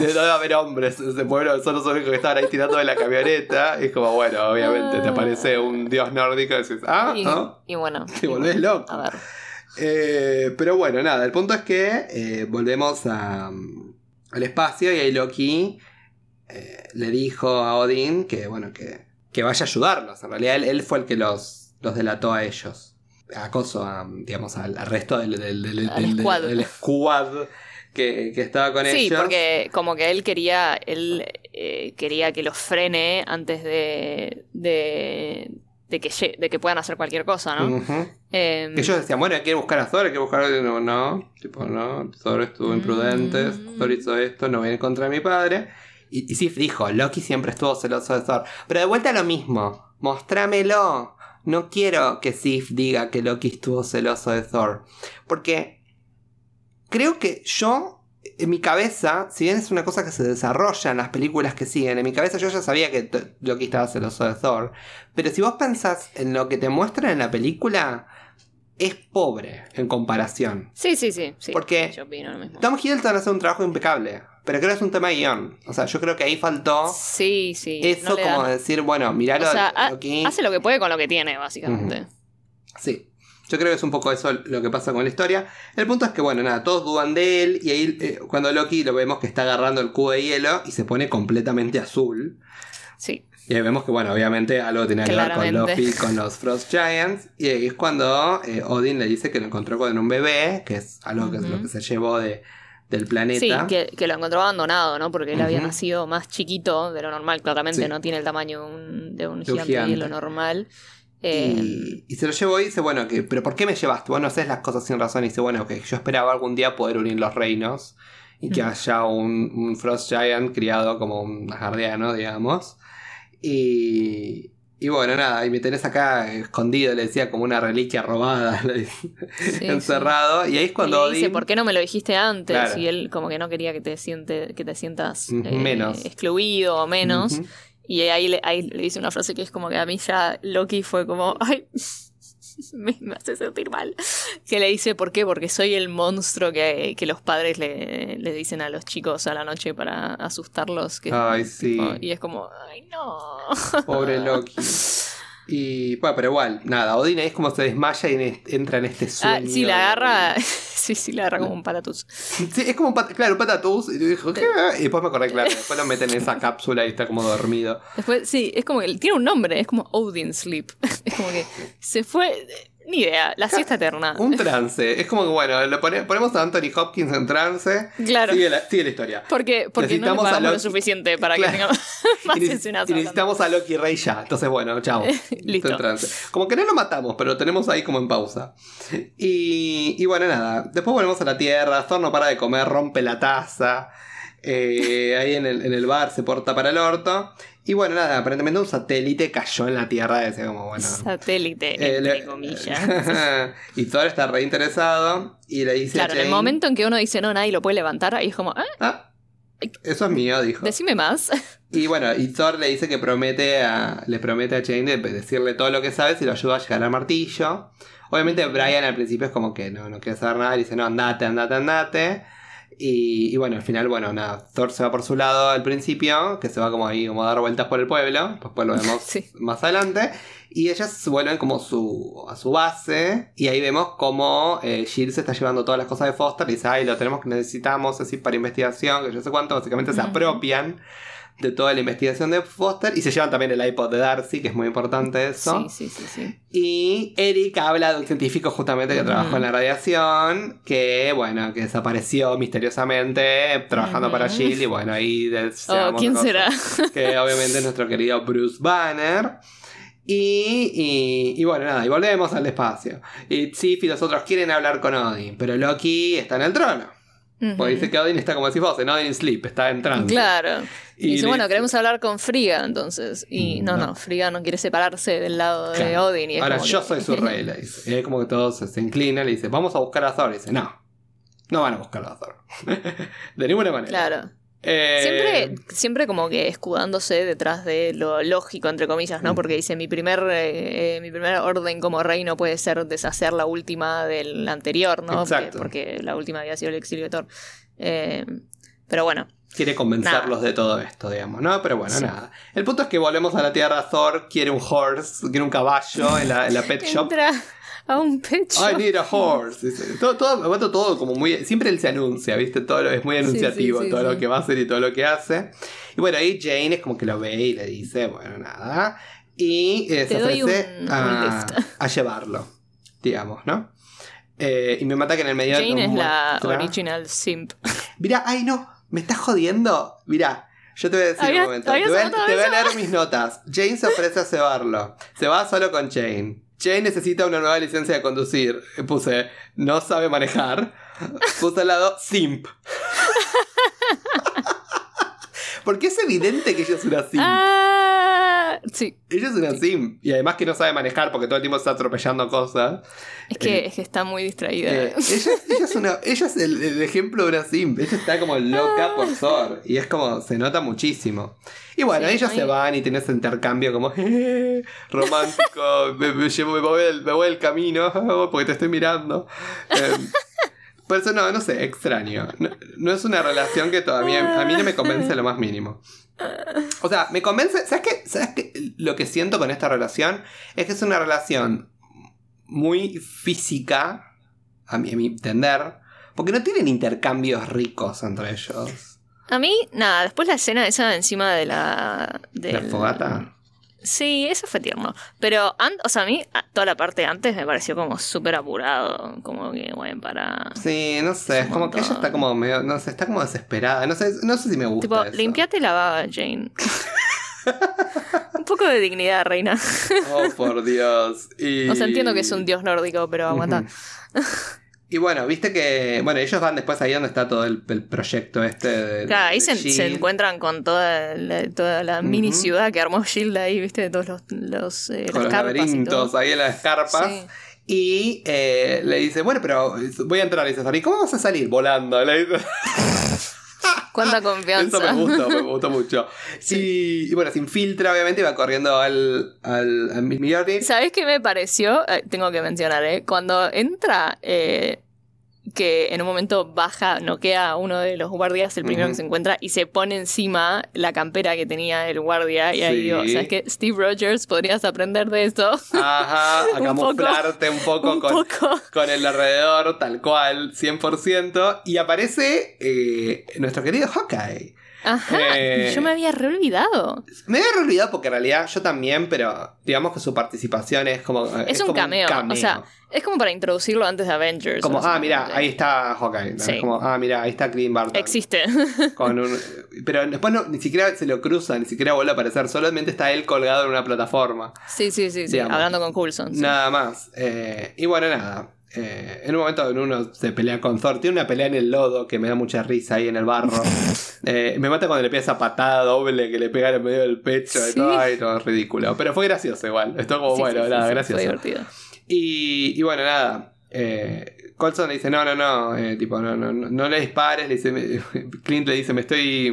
de no haber hombres, ese pueblo solo son los únicos que estaban ahí tirando de la camioneta, y es como, bueno, obviamente te aparece un dios nórdico y decís, ah, Y, ¿no? y bueno. Te volvés loco. A ver. Eh, pero bueno, nada, el punto es que eh, volvemos a, mm, al espacio y ahí Loki eh, le dijo a Odín que, bueno, que, que vaya a ayudarlos. En realidad él, él fue el que los, los delató a ellos. Acoso a, digamos, al, al resto del, del, del, Al squad. del squad que, que estaba con Sí, ellos. porque como que él quería, él eh, quería que los frene antes de, de, de que, de que puedan hacer cualquier cosa, ¿no? Eh, Que ellos decían, bueno, hay que buscar a Thor, hay que buscar a. No, no, tipo, no, Thor estuvo imprudente, Mm. Thor hizo esto, no viene contra mi padre. Y, y Sif dijo, Loki siempre estuvo celoso de Thor. Pero de vuelta lo mismo, mostrámelo. No quiero que Sif diga que Loki estuvo celoso de Thor. Porque creo que yo, en mi cabeza, si bien es una cosa que se desarrolla en las películas que siguen, en mi cabeza yo ya sabía que Loki estaba celoso de Thor. Pero si vos pensás en lo que te muestran en la película, es pobre en comparación. sí, sí, sí, sí. Porque Yo opino lo mismo. Tom Hiddleston hace un trabajo impecable, pero creo que es un tema de guion. O sea, yo creo que ahí faltó Sí, sí. eso no como dan- decir, bueno, miralo O sea, Loki. hace lo que puede con lo que tiene, básicamente. Sí. Yo creo que es un poco eso lo que pasa con la historia. El punto es que, bueno, nada, todos dudan de él. Y ahí, eh, cuando Loki lo vemos que está agarrando el cubo de hielo y se pone completamente azul. Sí. Y ahí vemos que, bueno, obviamente algo tiene que ver con. Loki, con los Frost Giants. Y ahí es cuando eh, Odin le dice que lo encontró con un bebé, que es algo que es lo que se llevó de, del planeta. Sí, que, que lo encontró abandonado, ¿no? Porque él había nacido más chiquito de lo normal, claramente Sí. no tiene el tamaño de un, de un De un gigante, de gigante. lo normal. Eh, Y, y se lo llevó y dice, bueno, que, pero ¿por qué me llevaste? Vos no haces las cosas sin razón. Y dice, bueno, que yo esperaba algún día poder unir los reinos y que Mm. haya un, un Frost Giant criado como un asgardiano, digamos. Y, y bueno, nada, y me tenés acá escondido, le decía, como una reliquia robada, sí, encerrado. Y ahí es cuando Y le dice, Odín- ¿por qué no me lo dijiste antes? Claro. Y él como que no quería que te, siente, que te sientas Ujú, eh, menos. excluido o menos. Y ahí le, ahí le dice una frase que es como que a mí ya Loki fue como, ay, me, me hace sentir mal. Que le dice, ¿por qué? Porque soy el monstruo que, que los padres le, le dicen a los chicos a la noche para asustarlos. Que, Ay, sí. tipo, y es como, ay, no. Pobre Loki. Y bueno, pero igual, nada, Odin ahí es como se desmaya y en- entra en este sueño. Ah, sí, la agarra, sí, sí, la agarra como un patatús. Sí, es como un pat- claro, un patatús. Y dijo, ¿qué? Y después me acordé, claro, después lo meten en esa cápsula y está como dormido. Después, sí, es como que tiene un nombre, es como Odin Sleep. Es como que se fue, ni idea, la siesta eterna. Un trance. Es como que, bueno, lo pone- ponemos a Anthony Hopkins en trance. Claro. Sigue la, sigue la historia. Porque, porque no le pagamos lo suficiente para Claro. que tenga más escenas y hablando. necesitamos a Loki Rey ya. Entonces, bueno, chao. Listo. Está en trance. Como que no lo matamos, pero lo tenemos ahí como en pausa. Y, y bueno, nada. Después volvemos a la Tierra. Thor no para de comer, rompe la taza. Eh, ahí en el, en el bar se porta para el orto. Y bueno, nada, aparentemente un satélite cayó en la Tierra. Decía como, bueno. Satélite, eh, entre le- comillas. y Thor está re interesado. Y le dice Claro, en el momento en que uno dice no, nadie lo puede levantar, ahí es como, ah, Ah, eso es mío, dijo. decime más. Y bueno, y Thor le dice que promete a, le promete a Jane de decirle todo lo que sabe si lo ayuda a llegar al martillo. Obviamente Brian al principio es como que no, no quiere saber nada, le dice no, andate, andate, andate. Y, y bueno, al final, bueno, nada, Thor se va por su lado al principio, que se va como ahí, como a dar vueltas por el pueblo, después lo vemos Sí. más adelante. Y ellas vuelven como su, a su base, y ahí vemos como eh, Jill se está llevando todas las cosas de Foster, y dice, ay, lo tenemos que necesitamos, así para investigación, que yo sé cuánto, básicamente se apropian de toda la investigación de Foster, y se llevan también el iPod de Darcy, que es muy importante eso. Sí, sí, sí, sí. Y Eric habla de un científico justamente que Ujú. trabajó en la radiación, que bueno, que desapareció misteriosamente trabajando para Jill y bueno, ahí Oh, ¿quién será? Que obviamente es nuestro querido Bruce Banner. Y, y, y bueno, nada, y volvemos al espacio. Y Sif y los otros quieren hablar con Odin, pero Loki está en el trono. Porque dice que Odin está como decís vos, en Odin Sleep, está en trance. Claro. Y, Y dice, bueno, queremos hablar con Frigga, entonces. Y Mm, no, no. no, Frigga no quiere separarse del lado de. Odin. Y es Ahora yo que- soy su rey, le dice. Y ahí como que todos se, se inclinan, le dice, vamos a buscar a Thor. Y dice, no, no van a buscar a Thor. de ninguna manera. Claro. Eh, Siempre, siempre como que escudándose detrás de lo lógico, entre comillas, ¿no? Mm. Porque dice, mi primer, eh, eh, mi primer orden como rey no puede ser deshacer la última del anterior, ¿no? Porque, Exacto. porque la última había sido el exilio de Thor. Eh, pero bueno, Quiere convencerlos de todo esto, digamos, ¿no? Pero bueno, Sí. nada. El punto es que volvemos a la Tierra. Thor quiere un horse, quiere un caballo en la, en la pet shop. entra a un pet I need a horse. Todo, todo, todo como muy. Siempre él se anuncia, ¿viste? Todo lo- es muy anunciativo sí, sí, todo sí. lo que va a hacer y todo lo que hace. Y bueno, ahí Jane es como que lo ve y le dice, bueno, nada. Y eh, se ofrece un- un a, lift. a llevarlo, digamos, ¿no? Eh, y me mata que en el medio. Jane es la original simp. Mirá, ay no, me estás jodiendo. Mirá, yo te voy a decir ¿Habías- un momento. Te voy, te voy a leer mis notas. Jane se ofrece a cebarlo. Se va solo con Jane. Jane necesita una nueva licencia de conducir. Puse, no sabe manejar. Puse al lado, simp. Porque es evidente que ella es una simp. Ah, sí. Ella es una simp. Y además que no sabe manejar porque todo el tiempo está atropellando cosas. Es que, es que está muy distraída. Eh, ella, ella es, una, ella es el, el ejemplo de una simp. Ella está como loca por Thor. Y es como, se nota muchísimo. Y bueno, Sí, ellos ahí- se van y tienen ese intercambio como "Jeje, romántico. me, me llevo- me voy del, me voy del camino porque te estoy mirando. Por eso no, no sé, extraño. No, no es una relación que todavía a mí no me convence lo más mínimo. O sea, me convence. ¿Sabes qué? ¿Sabes qué? Lo que siento con esta relación es que es una relación muy física, a mi, a mi entender, porque no tienen intercambios ricos entre ellos. A mí, nada, después la escena esa encima de la. ¿La fogata? Sí, eso fue tierno. Pero, o sea, a mí toda la parte antes me pareció como súper apurado. Como que, bueno, para. Sí, no sé, Es como que ella está como medio, no sé, está como desesperada, no sé, no sé si me gusta Tipo, eso. limpiate la baba, Jane. un poco de dignidad, reina. Oh, por Dios. Y... O sea, entiendo que es un dios nórdico, pero aguanta. Y bueno, viste que. Bueno, ellos van después ahí donde está todo el, el proyecto este de. Claro, ahí se, se encuentran con toda la, toda la mini Ujú. ciudad que armó Shield ahí, viste, de todos los, los, eh, Con las los laberintos ahí en las carpas. Sí. Y eh, le dice, bueno, pero voy a entrar. Y dice, ¿y cómo vas a salir? Volando. Le dice. Cuánta Eso confianza. me gustó, me gustó mucho. Y, y bueno, se infiltra, obviamente, y va corriendo al, al, al. ¿Sabes qué me pareció? Eh, tengo que mencionar, ¿eh? Cuando entra, eh, que en un momento baja, noquea a uno de los guardias, el primero que se encuentra, y se pone encima la campera que tenía el guardia. Y ahí digo, ¿sabes qué? Steve Rogers, podrías aprender de esto. Ajá, a Un poco, camuflarte un poco, un con, poco. con el alrededor, tal cual, 100%. Y aparece eh, nuestro querido Hawkeye. Ajá, Eh, yo me había re olvidado. Me había olvidado porque en realidad yo también, pero digamos que su participación es como. Es, un, como cameo. O sea, es como para introducirlo antes de Avengers. como, ah, mira, ahí está Hawkeye. ¿no? Sí. Es como, ah, mira, ahí está Clint Barton. Existe. Con un, pero después no, ni siquiera se lo cruza, ni siquiera vuelve a aparecer. Solamente está él colgado en una plataforma. sí, sí, sí, sí. Hablando con Coulson. sí. Nada más. Eh, y bueno, nada. Eh, en un momento en uno se pelea con Thor. Tiene una pelea en el lodo que me da mucha risa ahí en el barro. Eh, me mata cuando le pega esa patada doble que le pega en medio del pecho y todo. Ay, todo ridículo. Pero fue gracioso igual. Esto como Sí, bueno, sí, nada, gracioso. Fue divertido. Y, y bueno, nada. Eh, Colson le dice, no, no, no, eh, tipo, no, no, no, no le dispares. Le dice, me- Clint le dice, me estoy.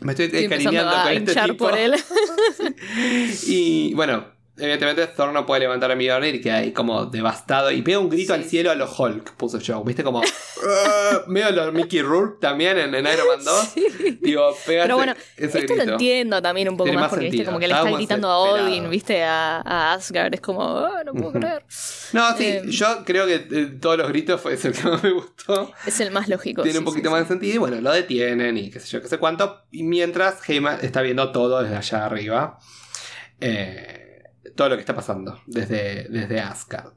Me estoy, Estoy a con este tipo. por él. Y bueno, evidentemente Thor no puede levantar a Mjolnir y queda ahí como devastado. Y pega un grito Sí. al cielo a los Hulk, puso yo. ¿Viste? Como. "Ah", medio los Mickey Rourke también en, en Iron Man 2. Digo, pega Pero bueno, ese esto grito. lo entiendo también un poco Tiene más, porque viste como que le está gritando a Odin, viste, a, a Asgard, es como, "Ah, no puedo creer. No, sí, Eh, yo creo que eh, todos los gritos fue el que más me gustó. Es el más lógico. Tiene sí, un poquito más de sentido y bueno, lo detienen y qué sé yo, qué sé cuánto. Y mientras Heyman está viendo todo desde allá arriba. Eh, todo lo que está pasando desde, desde Asgard.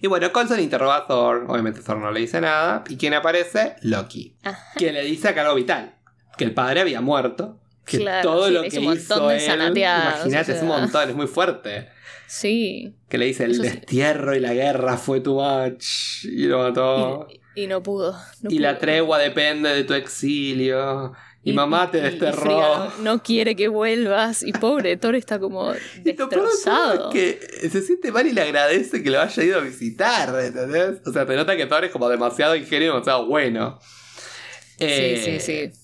Y bueno, Coulson interroga a Thor. Obviamente Thor no le dice nada. ¿Y quién aparece? Loki. Ajá. Que le dice acá algo vital. Que el padre había muerto. Que Claro, todo sí, lo que hizo él, imagínate, o es un montón, es muy fuerte. Sí. Que le dice, el Eso sí. destierro y la guerra fue too much. Y lo mató. Y, y no pudo. no. Y la tregua depende de tu exilio. Y, Y- mamá te y- y desterró. Frigga no, quiere que vuelvas. Y pobre Thor está como Y destrozado. es que se siente mal y le agradece que lo haya ido a visitar, ¿entendés? O sea, te nota que Thor es como demasiado ingenio, demasiado bueno. Eh, Sí, sí, sí.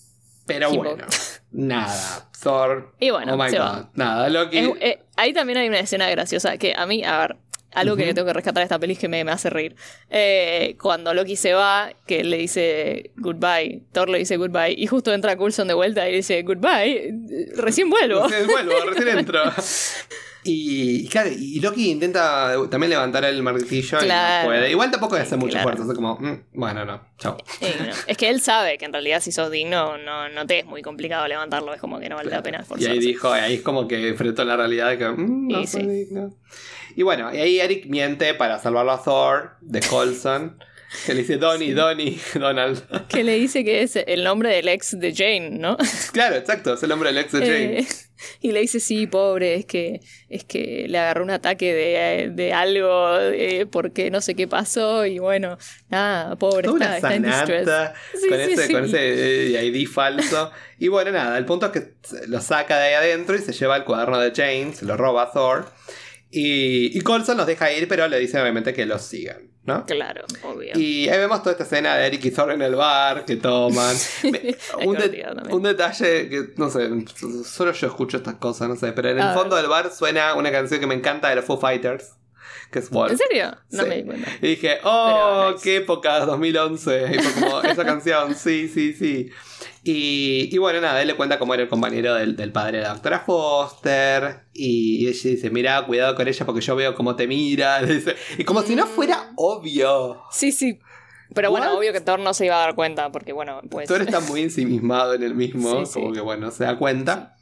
Pero bueno, nada. Thor. Y bueno, oh my se god. va. Nada, Loki. Es- eh, ahí también hay una escena graciosa que a mí, a ver, algo que Ujú. tengo que rescatar de esta peli es que me, me hace reír. Eh, cuando Loki se va, que le dice goodbye, Thor le dice goodbye, y justo entra Coulson de vuelta y dice goodbye, recién vuelvo. Recién vuelvo, recién entro. Y, y claro, y Loki intenta también levantar el martillo y Claro. no puede. Igual tampoco hace mucho Claro. fuerza, es como, mm, bueno, no, chao. Y bueno, es que él sabe que en realidad si sos digno no, no te es muy complicado levantarlo, es como que no vale la pena Y esforzarse. ahí dijo, ahí es como que enfrentó la realidad de que mm, no Y soy sí. digno. Y bueno, y ahí Eric miente para salvarlo a Thor de Colson. Que le dice Donnie, Donnie, Donald. Que le dice que es el nombre del ex de Jane, ¿no? claro, exacto, es el nombre del ex de Jane. Eh, y le dice, sí, pobre, es que, es que le agarró un ataque de, de algo eh, porque no sé qué pasó y bueno, nada, pobre, Toda está, una está en Sí, con, sí, ese, sí. con ese eh, ID falso. Y bueno, nada, el punto es que lo saca de ahí adentro y se lleva el cuaderno de Jane, se lo roba a Thor. Y, y Colson los deja ir, pero le dice obviamente que los sigan, ¿no? Claro, obvio. Y ahí vemos toda esta escena de Eric y Thor en el bar que toman. Me- un, de- detalle que, no sé, solo yo escucho estas cosas, no sé, pero en el A ver. fondo del bar suena una canción que me encanta de los Foo Fighters, que es Wolf. ¿En serio? No Sí. me di cuenta. Y dije, oh, nice. qué época, 2011. Y fue como, esa canción, sí, sí, sí. Y, y bueno, nada, él le cuenta cómo era el compañero del, del padre de la doctora Foster. Y, ella dice, mira, cuidado con ella porque yo veo cómo te mira. dice. y como si no fuera obvio. Sí, sí. Pero bueno, What? obvio que Thor no se iba a dar cuenta porque bueno, pues... Thor está muy ensimismado en el mismo, Sí, sí. como que bueno, se da cuenta.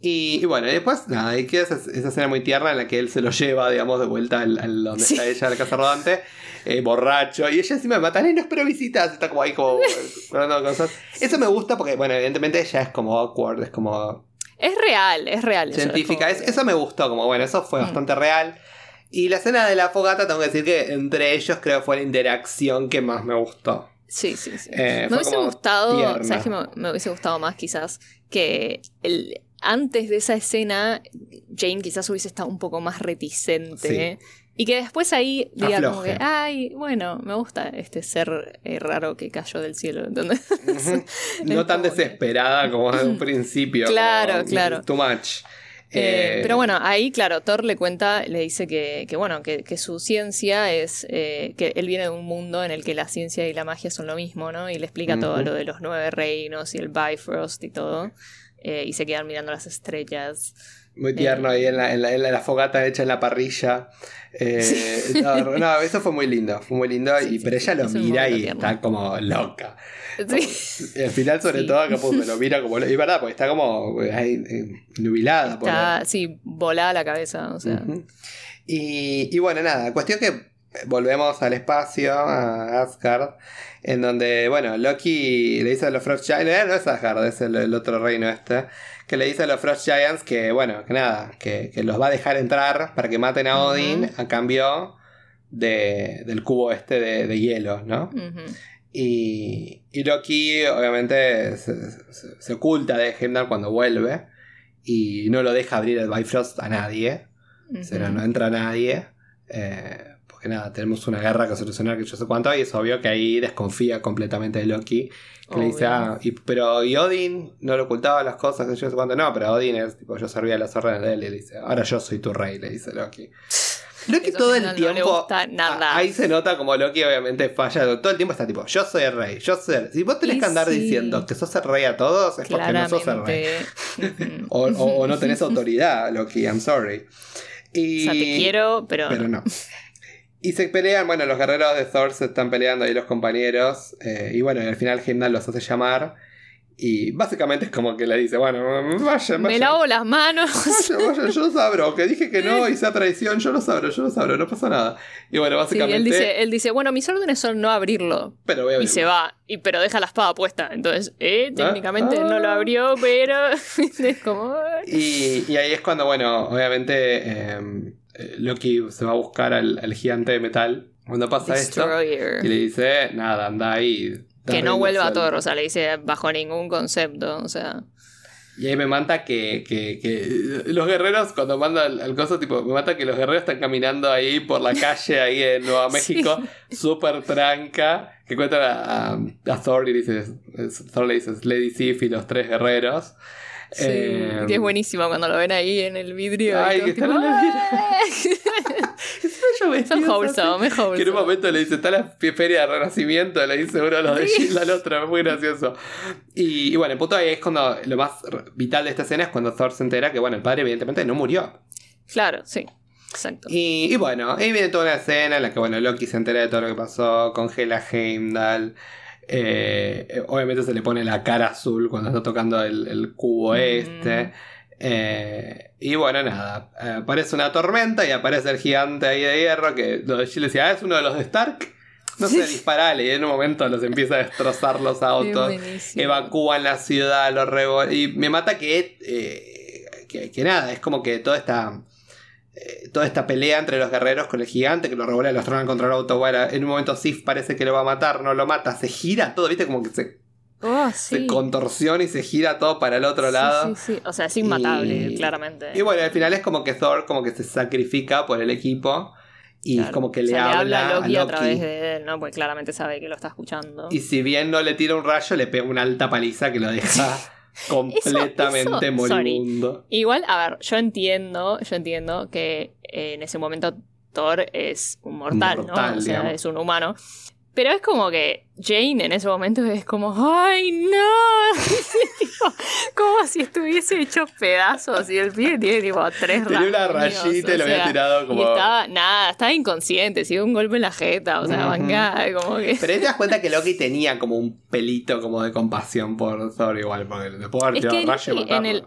Y, y bueno, y después nada, y queda esa, esa escena muy tierna en la que él se lo lleva, digamos, de vuelta al, al donde Sí. está ella, la casa rodante, eh, borracho, y ella encima me mata, "Ay, no espero visitas, está como ahí como hablando cosas. Eso me gusta porque, bueno, evidentemente ella es como awkward, es como Es real, es real. eso, científica, es es- como que- eso me gustó, como bueno, eso fue Mm. bastante real. Y la escena de la fogata, tengo que decir que entre ellos creo que fue la interacción que más me gustó. Sí, sí, sí. Eh, me hubiese gustado, tierna. ¿sabes qué? Me, me hubiese gustado más quizás que el, antes de esa escena Jane quizás hubiese estado un poco más reticente. Y que después ahí diga como que, ay, bueno, me gusta este ser eh, raro que cayó del cielo. No tan desesperada como de un principio. Claro, como, claro. Too much. Eh, Eh, pero bueno, ahí, claro, Thor le cuenta, le dice que, que bueno, que, que su ciencia es, eh, que él viene de un mundo en el que la ciencia y la magia son lo mismo, ¿no? Y le explica todo lo de los nueve reinos y el Bifrost y todo. Eh, y se quedan mirando las estrellas. Muy tierno ahí en la, en la- en la- fogata hecha en la parrilla. Eh, no, no, eso fue muy lindo. Fue muy lindo. Sí, y, sí, pero sí, ella lo mira y tierno. está como loca. Sí. Y al final, sobre Sí. todo, capaz me lo mira como. Y verdad, porque está como ahí, eh, nubilada. por Está, sí, volada la cabeza, o sea. Ujú. y, y bueno, nada, cuestión que volvemos al espacio, a Asgard, en donde, bueno, Loki le dice a los Frost Giants, eh, no es Asgard, es el, el otro reino este, que le dice a los Frost Giants que, bueno, que nada, que, que los va a dejar entrar para que maten a Odin a cambio de, del cubo este de, de hielo, ¿no? Y, y Loki obviamente se, se- se oculta de Heimdall cuando vuelve y no lo deja abrir el Bifrost a nadie. O sea, Ujú. no entra nadie. eh, porque nada, tenemos una guerra que solucionar que yo sé cuánto. Y es obvio que ahí desconfía completamente de Loki. Que le dice, ah, y- pero ¿y Odin no le ocultaba las cosas que yo sé cuánto? No, pero Odin es tipo, yo servía las órdenes de él. Y le dice, ahora yo soy tu rey, le dice Loki. Loki Eso todo el no tiempo. gusta nada. Ahí se nota como Loki obviamente falla. Todo el tiempo está tipo, yo soy el rey, yo soy el... Si vos tenés Y que andar sí. diciendo que sos el rey a todos, es porque no sos el rey. O, o- o no tenés autoridad, Loki, I'm sorry. Y... O sea, te quiero, pero, Pero no. Y se pelean, bueno, los guerreros de Thor se están peleando ahí los compañeros. eh, y bueno, al final Heimdall los hace llamar. Y básicamente es como que le dice, bueno, vaya, Me vaya. lavo las manos. Vaya, vaya, yo lo abro, que dije que no y sea traición, yo lo abro, yo lo abro, no pasa nada. Y bueno, Sí, básicamente. él dice, él dice, bueno, mis órdenes son no abrirlo. pero voy a Y se va, y, pero deja la espada puesta. Entonces, eh, técnicamente Ah. no lo abrió, pero es como... Y, y ahí es cuando, bueno, obviamente eh, Loki se va a buscar al, al gigante de metal. Cuando pasa esto, y le dice, nada, anda ahí. Que no vuelva a suelta". Thor, o sea, le dice bajo ningún concepto, o sea... Y ahí me mata que, que, que los guerreros, cuando manda al, coso, tipo, me mata que los guerreros están caminando ahí por la calle, ahí en Nueva México, súper tranca, que cuentan a, a- a Thor y dice, Thor le dice, Lady Sif y los tres guerreros. Sí, Eh, que es buenísimo cuando lo ven ahí en el vidrio. Ay, que están en el. Son wholesome, es Que en un momento le dice, está la feria de renacimiento, le dice uno de los de Shield al otro, es muy gracioso. Y, y bueno, el punto ahí es cuando lo más vital de esta escena es cuando Thor se entera que, bueno, el padre evidentemente no murió. Claro, sí, exacto. Y, y bueno, ahí viene toda una escena en la que, bueno, Loki se entera de todo lo que pasó, congela a Heimdall. Eh, eh, obviamente se le pone la cara azul cuando está tocando el, el cubo Mm. este. Eh, y bueno, nada, aparece una tormenta y aparece el gigante ahí de hierro que lo de Shield decía, "Ah, es uno de los de Stark. No sé, disparale. Y en un momento los empieza a destrozar los autos. Evacúan la ciudad, los revo Y me mata que, eh, que, que nada, es como que toda esta. Eh, toda esta pelea entre los guerreros con el gigante que lo revuelve, los tronan contra el auto. Bueno, en un momento Sif parece que lo va a matar, no lo mata, se gira todo, viste, como que se, Oh, se sí. contorsiona y se gira todo para el otro Sí, lado. Sí, sí, O sea, es inmatable, Y- claramente. Y bueno, al final es como que Thor como que se sacrifica por el equipo y Claro. como que O le sea, habla a Loki, a a través de él, ¿no? Porque claramente sabe que lo está escuchando. Y si bien no le tira un rayo, le pega una alta paliza que lo deja completamente eso, moribundo. Igual, a ver, yo entiendo, yo entiendo que eh, en ese momento Thor es un mortal, Mortal, ¿no? O sea, digamos. es un humano. Pero es como que Jane en ese momento es como, ¡ay, no! Tipo, como si estuviese hecho pedazos y el pibe tiene tipo tres Tenía una rayita y lo había tirado como. Y estaba, nada, estaba inconsciente, sí, un golpe en la jeta, o sea, Ujú. manga, como que... Pero ahí te das cuenta que Loki tenía como un pelito como de compasión por Thor igual, porque después de haber tirado rayo y matarlo. en el-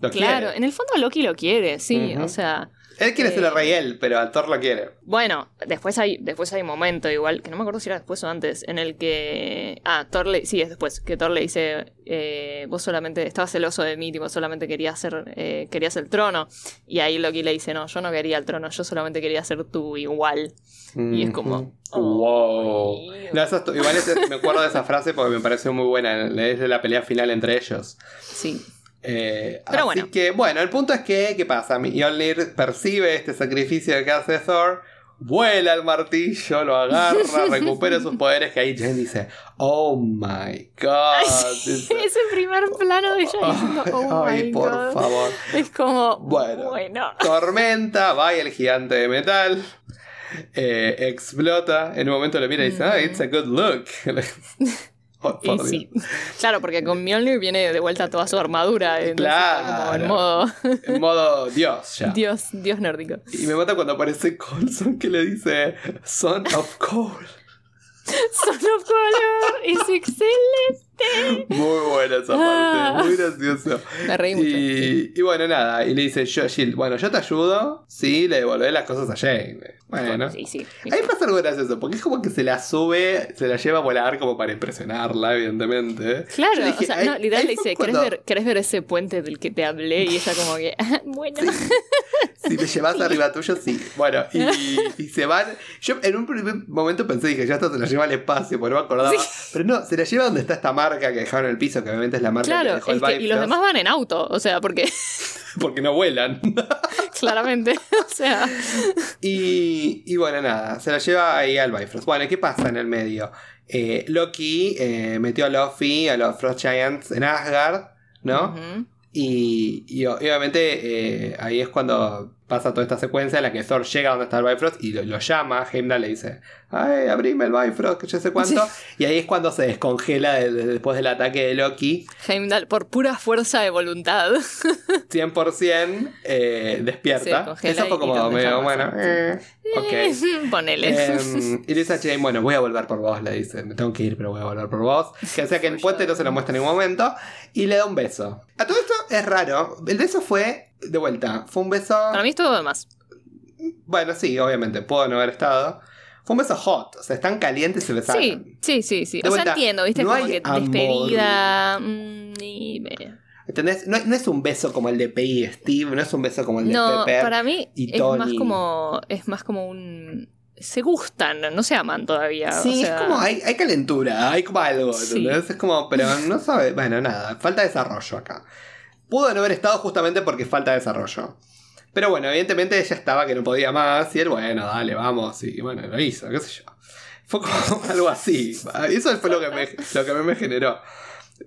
Lo Claro, quiere. en el fondo Loki lo quiere, sí, Ujú. o sea... Él quiere ser eh, el rey él, pero a Thor lo quiere. Bueno, después hay, después hay un momento igual, que no me acuerdo si era después o antes, en el que... Ah, Thor le... Sí, es después, que Thor le dice, eh, vos solamente estabas celoso de mí, tipo, solamente querías ser, eh, querías el trono. Y ahí Loki le dice, no, yo no quería el trono, yo solamente quería ser tu igual. Y es como, Ujú. oh, wow. No, eso estu- igual ese- me acuerdo de esa frase porque me pareció muy buena. Es de la pelea final entre ellos. Sí. Eh, Pero así bueno. que, bueno, el punto es que, ¿qué pasa? Mjolnir percibe este sacrificio que hace Thor, vuela el martillo, lo agarra, recupera sus poderes, que ahí Jane dice, oh my god. Dice, Ese primer plano de ella diciendo, oh Ay, my por God. favor. Es como, Bueno. bueno. Tormenta, va y el gigante de metal. eh, explota. En un momento le mira y dice, ah, it's a good look. Oh, Y sí. Claro, porque con Mjolnir viene de vuelta toda su armadura. entonces está como en modo En modo Dios ya. Dios, Dios nórdico. Y me mata cuando aparece Colson que le dice Son of Coal. Son of Color es excelente. Muy buena esa Ah. parte, muy gracioso. Me reí mucho. Y, y bueno, nada, y le dice yo, Shield, bueno, yo te ayudo, sí, le devolveré las cosas a Jane. Bueno. Sí, sí. Ahí pasa algo gracioso, porque es como que se la sube, se la lleva a volar como para impresionarla, evidentemente. Claro, dije, o sea, no, literal le dice, ¿querés, cuando- ver, ¿querés ver ese puente del que te hablé? Y ella como que, "Ah, bueno. Si me llevas arriba tuyo, sí. Bueno, y, y se van. Yo en un primer momento pensé, dije, ya esto se la lleva al espacio, porque no me acordaba. Pero no, se la lleva donde está esta marca que dejaron en el piso, que obviamente es la marca que Claro, dejó el que- y los demás van en auto, o sea, porque Porque no vuelan. claramente, o sea, y, y bueno, nada, se la lleva ahí al Bifrost. Bueno, ¿qué pasa en el medio? Eh, Loki eh, metió a Luffy, a los Frost Giants en Asgard, ¿no? y obviamente eh, ahí es cuando pasa toda esta secuencia en la que Thor llega donde está el Bifrost y lo, lo llama. Heimdall le dice, ay, abrime el Bifrost, que yo sé cuánto. Y ahí es cuando se descongela de- de- después del ataque de Loki. Heimdall, por pura fuerza de voluntad. 100% eh, despierta. Eso fue como medio, bueno, eh, ok. Ponele. Em, y le dice a Jane, bueno, voy a volver por vos, le dice. Me tengo que ir, pero voy a volver por vos. Que sea que el puente no se lo muestra en ningún momento. Y le da un beso. A todo esto es raro. El beso fue, de vuelta, fue un beso... Para mí es todo demás. Bueno, sí, obviamente, puedo no haber estado. Fue un beso hot. O sea, están calientes y se besaron. Sí, sí, sí, sí. De O sea, vuelta, entiendo, ¿viste? no como hay que amor. despedida. mm, y ¿Entendés? No, no es un beso como el de Peggy y Steve, no es un beso como el de No, Pepper. para mí y es más como. Es más como un. Se gustan, no se aman todavía. Sí, o sea, es como hay, hay calentura, hay como algo, Sí. ¿entendés? Es como, pero no sabe, bueno, nada, falta desarrollo acá. Pudo no haber estado justamente porque falta desarrollo. Pero bueno, evidentemente ella estaba que no podía más y él, bueno, dale, vamos, y bueno, lo hizo, qué sé yo. Fue como algo así. Eso fue lo que me, lo que me generó.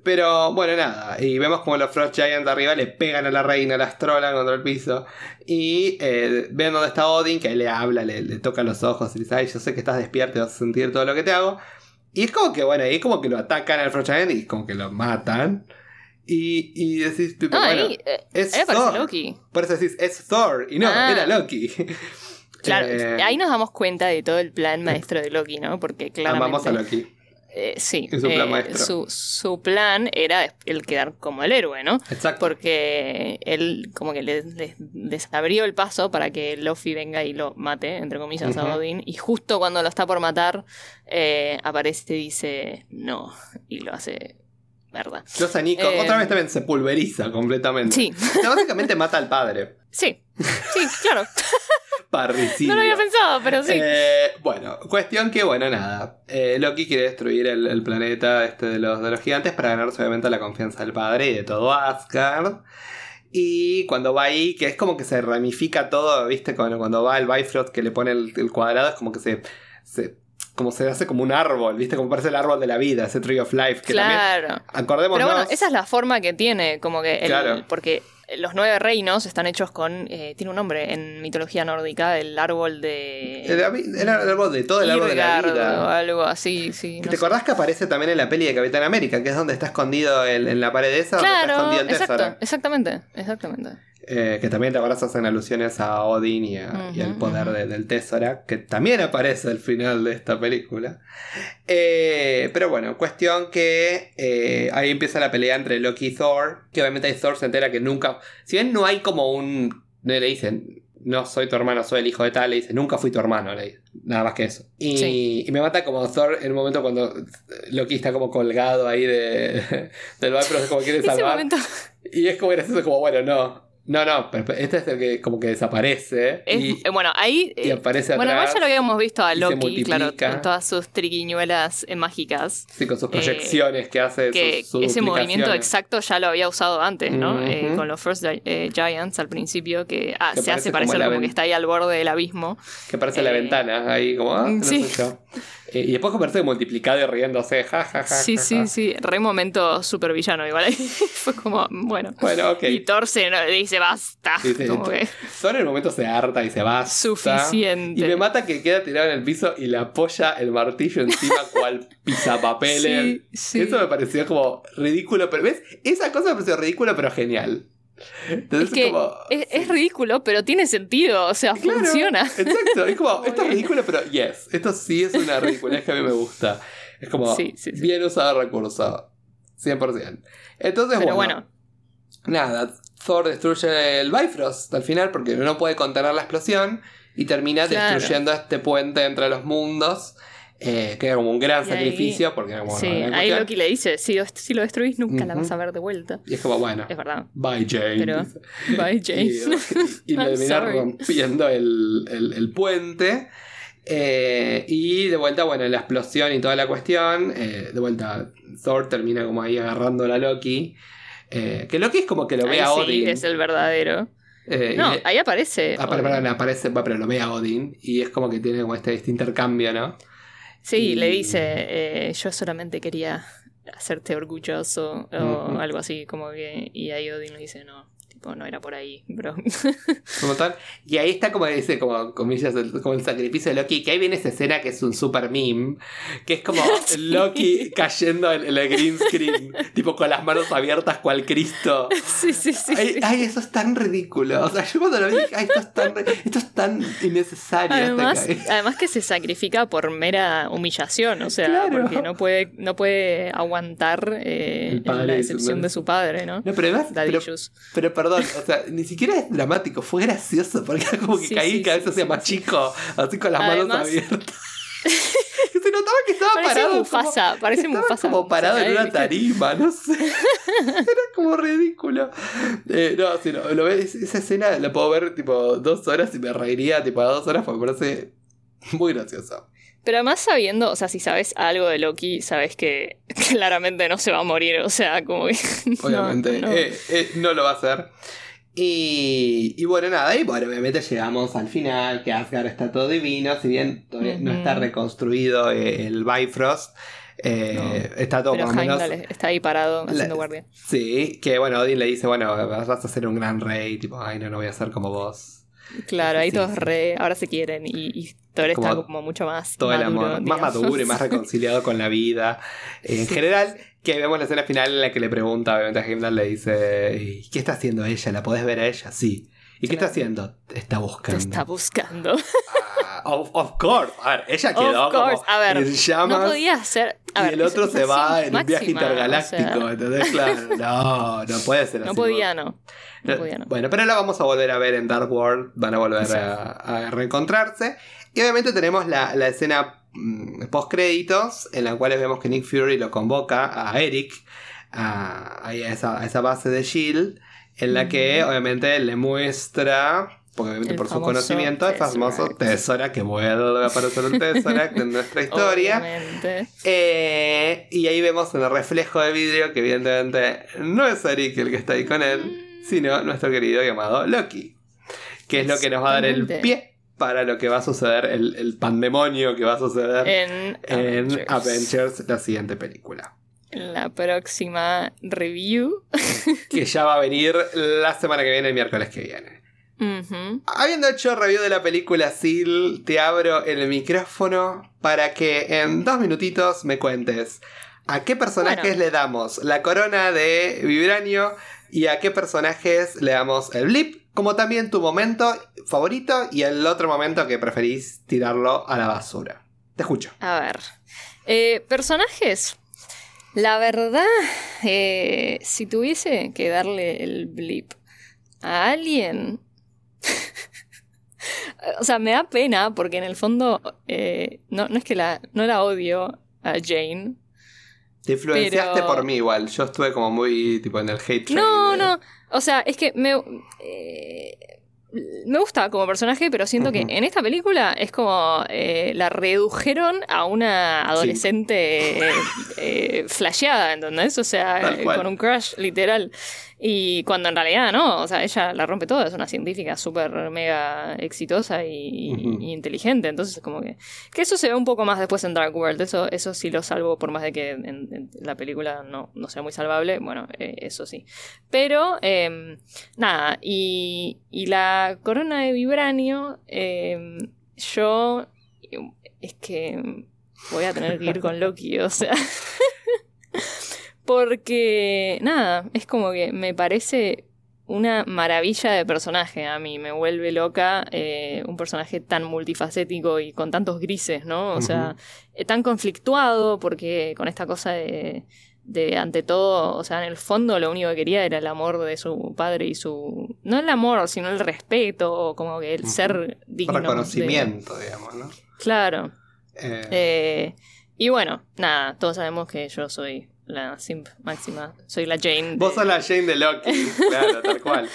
Pero bueno, nada. Y vemos como los Frost Giants de arriba le pegan a la reina, las trolan contra el piso. Y eh, ven dónde está Odin, que le habla, le, le toca los ojos y le dice, ay, yo sé que estás despierto y vas a sentir todo lo que te hago. Y es como que, bueno, ahí como que lo atacan al Frost Giant y como que lo matan. Y, y decís, tipo, No, bueno, ahí, eh, es ahí Thor. Loki. Por eso decís, es Thor. Y no, Ah. era Loki. Claro, Eh, ahí nos damos cuenta de todo el plan maestro de Loki, ¿no? Porque claramente. Amamos a Loki. eh, sí. Su plan eh. Su, su plan era el quedar como el héroe, ¿no? Exacto. Porque él como que le, le desabrió el paso para que Luffy venga y lo mate, entre comillas, a. Odin. Y justo cuando lo está por matar, eh, aparece y dice no. Y lo hace verdad. Los Nico, Eh, otra vez también se pulveriza completamente. Sí, básicamente mata al padre. sí, sí, claro. Parricidio. No lo había pensado, pero sí. Eh, bueno, cuestión que, bueno, nada. Eh, Loki quiere destruir el, el planeta este de los, de los gigantes para ganarse obviamente la confianza del padre y de todo Asgard. Y cuando va ahí, que es como que se ramifica todo, ¿viste? Cuando, cuando va el Bifrost que le pone el, el cuadrado, es como que se, se- como se hace como un árbol, ¿viste? Como parece el árbol de la vida, ese Tree of Life. Que también, claro. acordémonos. Pero bueno, esa es la forma que tiene, como que el- Claro. porque los nueve reinos están hechos con, eh, tiene un nombre en mitología nórdica, el árbol de El, el árbol de todo el árbol de la Irgard o vida. algo así, sí. ¿Te no sé. acordás que aparece también en la peli de Capitán América? Que es donde está escondido el- en la pared esa, donde está Claro, escondido el exacto, exactamente, exactamente. Eh, que también te acordás hacen alusiones a Odin y, a- y al poder de- del Tesseract, que también aparece al final de esta película. Eh, pero bueno, cuestión que eh, ahí empieza la pelea entre Loki y Thor, que obviamente ahí Thor se entera que nunca, si bien no hay como un, no le dicen, no soy tu hermano, soy el hijo de tal, le dice, nunca fui tu hermano, le dice, nada más que eso. Y, Sí. y me mata como Thor en el momento cuando Loki está como colgado ahí de, del Bifrost, como quiere salvar. momento Y es como gracioso, como bueno, no. No, no, pero este es el que como que desaparece. es, y, eh, bueno, ahí y eh, aparece bueno, atrás. ya lo habíamos visto a Loki, claro, con todas sus triquiñuelas eh, mágicas. Sí, con sus proyecciones que hace. que sus, sus ese movimiento exacto ya lo había usado antes, ¿no? Eh, con los First Gi- Giants al principio, que ah, Que se parece hace parecer como que está ahí al borde del abismo. Que aparece en la ventana, ahí como, ah, no sí. soy yo. Eh, y después aparece multiplicado y riéndose, ja, ja, ja. Sí, ja, sí, sí. Re momento super villano igual. ahí. Fue como, bueno. Bueno, ok. Y Thor se le dice basta. Como que Thor en el momento se harta y se va. suficiente. Y me mata que queda tirado en el piso y le apoya el martillo encima cual pisapapeles. Sí, sí. Eso me pareció como ridículo, pero ¿ves? Esa cosa me pareció ridícula pero genial. Entonces Es que como... es, es ridículo, pero tiene sentido. O sea, Claro, funciona. Exacto, es como, esto es ridículo, pero yes, esto sí es una ridiculez que a mí me gusta. Es como Sí, sí, sí. bien usado el recurso. 100%. Entonces, Pero bueno, bueno, nada, Thor destruye el Bifrost al final porque no puede contener la explosión y termina Claro. destruyendo este puente entre los mundos, eh, que era como un gran Y ahí- sacrificio porque era como sí, ahí. Loki le dice: si, si lo destruís, nunca la vas a ver de vuelta. Y es como, bueno, Es verdad. bye Jane. Pero-. Bye, Jane. Y, y le rompiendo el, el- el puente. Eh, y de vuelta, bueno, la explosión y toda la cuestión. eh, de vuelta, Thor termina como ahí agarrando a Loki. eh, que Loki es como que lo ve a sí, Odin. es el verdadero. eh, No, le- ahí aparece. ah, Odin. aparece, pero lo ve a Odin. Y es como que tiene como este, este intercambio, ¿no? Sí, y- le dice: eh, Yo solamente quería hacerte orgulloso o algo así, como que, y ahí Odin le dice, no, no era por ahí, bro. Como tal. Y ahí está como dice, como comillas, el, como el sacrificio de Loki, que ahí viene esa escena que es un super meme, que es como Loki cayendo en, el green screen, tipo con las manos abiertas cual Cristo. Sí, sí, sí. Ay, eso es tan ridículo. O sea, yo cuando lo vi dije, ay, esto es tan, esto es tan innecesario. Además, además que se sacrifica por mera humillación, o sea, porque no puede, no puede aguantar eh, la decepción de su padre, ¿no? No, pero además, pero, perdón, o sea, ni siquiera es dramático, fue gracioso, porque era como que caí y cada vez hacía más chico, así con las manos abiertas. se notaba que estaba parece parado. Mufasa, como, parece estaba Mufasa. como parado en una tarima, no sé. Era como ridículo. Eh, no, si no, lo ves, esa escena la puedo ver tipo dos horas y me reiría tipo a dos horas porque me parece muy gracioso. Pero además sabiendo, o sea, si sabes algo de Loki, sabes que claramente no se va a morir, o sea, como que... Obviamente, no, eh, eh, no. lo va a hacer. Y, y, bueno, nada, y bueno, obviamente llegamos al final, que Asgard está todo divino, si bien todavía no está reconstruido eh, el Bifrost. Está todo por menos. está ahí parado haciendo guardia. Sí, que bueno, Odin le dice, bueno, vas a ser un gran rey, tipo, ay no, no voy a ser como vos. Claro, ahí todos re, ahora se quieren y, y Thor está como mucho más todo el amor, más maduro y más reconciliado con la vida. En general, que vemos la escena final en la que le pregunta, obviamente a Heimdall le dice, ¿qué está haciendo ella? ¿La podés ver a ella? Sí. ¿Y qué está haciendo? Está buscando. Te está buscando. Ah, of, course. A ver, ella quedó of course. a ver, No podía ser. y el otro se va en un viaje intergaláctico. Entonces, claro, no, no puede ser así. No podía, no. no podía, no. Bueno, pero la vamos a volver a ver en Dark World. Van a volver a, reencontrarse. Y obviamente tenemos la, la escena mm, post créditos en la cual vemos que Nick Fury lo convoca a Eric a, a, esa, a esa base de Shield en la que obviamente le muestra, porque obviamente por su conocimiento, el famoso Tesora que vuelve a aparecer el Tesseract en nuestra historia. Eh, y ahí vemos en el reflejo de vidrio que evidentemente no es Eric el que está ahí con él, mm. sino nuestro querido llamado Loki, que es lo que nos va a dar el pie para lo que va a suceder, el, el pandemonio que va a suceder en, Avengers, la siguiente película la próxima review. que ya va a venir la semana que viene, el miércoles que viene. Habiendo hecho review de la película Seal, te abro el micrófono para que en dos minutitos me cuentes a qué personajes le damos la corona de Vibranio y a qué personajes le damos el blip, como también tu momento favorito y el otro momento que preferís tirarlo a la basura. Te escucho. A ver. Eh, personajes. La verdad, eh, si tuviese que darle el blip a alguien... o sea, me da pena porque en el fondo eh, no, no, es que la, no la odio a Jane. Te influenciaste por mí igual. Yo estuve como muy tipo en el hate train. No, no. O sea, es que me... Eh, me gusta como personaje, pero siento que en esta película es como eh, la redujeron a una adolescente eh, flasheada, ¿entendés? O sea, con un crush literal. Y cuando en realidad no, o sea, ella la rompe todo, es una científica súper mega exitosa y, inteligente, entonces como que... Que eso se ve un poco más después en Dark World, eso, eso sí lo salvo por más de que en, la película no, no, sea muy salvable, bueno, eh, eso sí. Pero, em, nada, y, y, la corona de vibranio, em, yo... Es que voy a tener que ir con Loki, o sea... Porque, nada, es como que me parece una maravilla de personaje a mí, me vuelve loca eh, un personaje tan multifacético y con tantos grises, ¿no? O sea, eh, tan conflictuado porque con esta cosa de, de, ante todo, o sea, en el fondo lo único que quería era el amor de su padre y su... No el amor, sino el respeto, como que el ser digno. Reconocimiento, digamos, ¿no? Claro. Eh. y bueno, nada, todos sabemos que yo soy la simp máxima. Soy la Jane. Vos sos la Jane de Loki, claro, tal cual.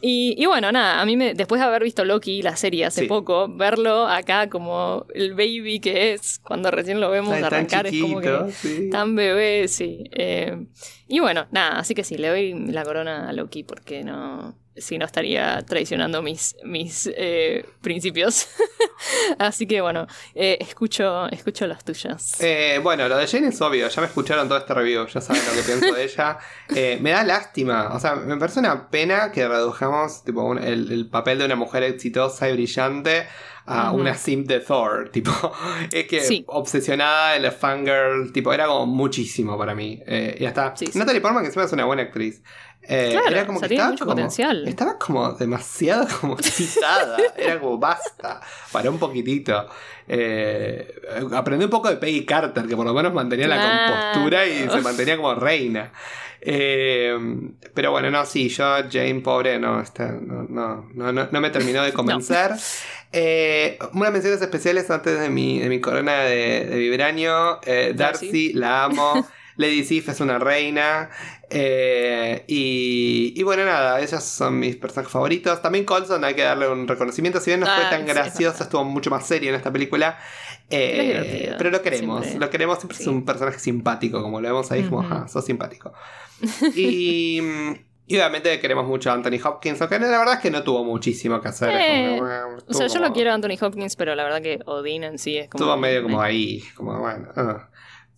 Y, bueno, nada, a mí me, después de haber visto Loki, la serie hace poco, verlo acá como el baby que es, cuando recién lo vemos arrancar, es como que tan bebé, sí. Eh, y bueno, nada, así que sí, le doy la corona a Loki porque no si no estaría traicionando mis, mis eh, principios. Así que bueno, eh, escucho, escucho las tuyas. Eh, bueno, lo de Jane es obvio, ya me escucharon todo este review, ya saben lo que pienso de ella. Eh, me da lástima, o sea, me parece una pena que redujamos tipo, el, el papel de una mujer exitosa y brillante a una sim de Thor, tipo, es que obsesionada en la fangirl, tipo, era como muchísimo para mí. Eh, y hasta Natalie Portman, que encima es una buena actriz. Eh, era como que estaba mucho como, potencial. Estaba como demasiado como citada. era como basta. Para un poquitito. Eh, aprendí un poco de Peggy Carter, que por lo menos mantenía la compostura y se mantenía como reina. Eh, pero bueno, no, sí, yo, Jane, pobre, no, está, no, no, no, no, me terminó de convencer. Eh, unas menciones especiales antes de mi, de mi corona de, de vibranio. Eh, Darcy, la amo. Lady Sif es una reina. Eh, y, y, bueno, nada, esos son mis personajes favoritos. También Colson hay que darle un reconocimiento. Si bien no fue ah, tan gracioso, estuvo mucho más serio en esta película. Eh, pero lo queremos, lo queremos. Siempre es un personaje simpático, como lo vemos ahí, como, ajá, sos simpático. y. Y obviamente queremos mucho a Anthony Hopkins, aunque la verdad es que no tuvo muchísimo que hacer. Eh, o sea, yo lo quiero a Anthony Hopkins, pero la verdad que Odin en sí es como. Estuvo medio como ahí, como bueno. Ah.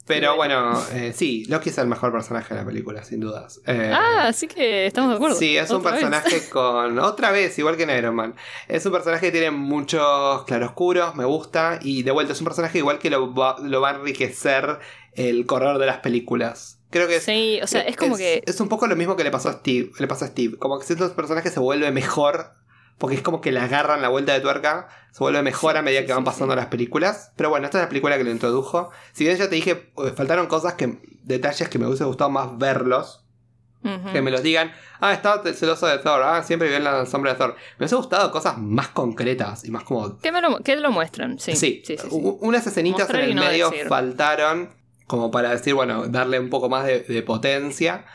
Pero bueno, eh, sí, Loki es el mejor personaje de la película, sin dudas. Eh, ah, así que estamos de acuerdo. Sí, es un personaje con. Otra vez, igual que en Iron Man. Es un personaje que tiene muchos claroscuros, me gusta. Y de vuelta, es un personaje igual que lo va, lo va a enriquecer el correr de las películas. Creo que es, sí, o sea, es, como que. Es un poco lo mismo que le pasó a Steve. Le pasó a Steve. Como que ciertos personajes se vuelve mejor porque es como que le agarran la vuelta de tuerca, se vuelve mejor a medida que van pasando las películas. Pero bueno, esta es la película que lo introdujo. Si bien ya te dije, eh, faltaron cosas que, detalles que me hubiese gustado más verlos. Que me los digan, ah, estaba celoso de Thor, ah, siempre vive en la sombra de Thor. Me hubiese gustado cosas más concretas y más como. Que, me lo, que lo muestran, sí. Sí, sí, unas escenitas en el medio faltaron, como para decir, bueno, darle un poco más de, de potencia.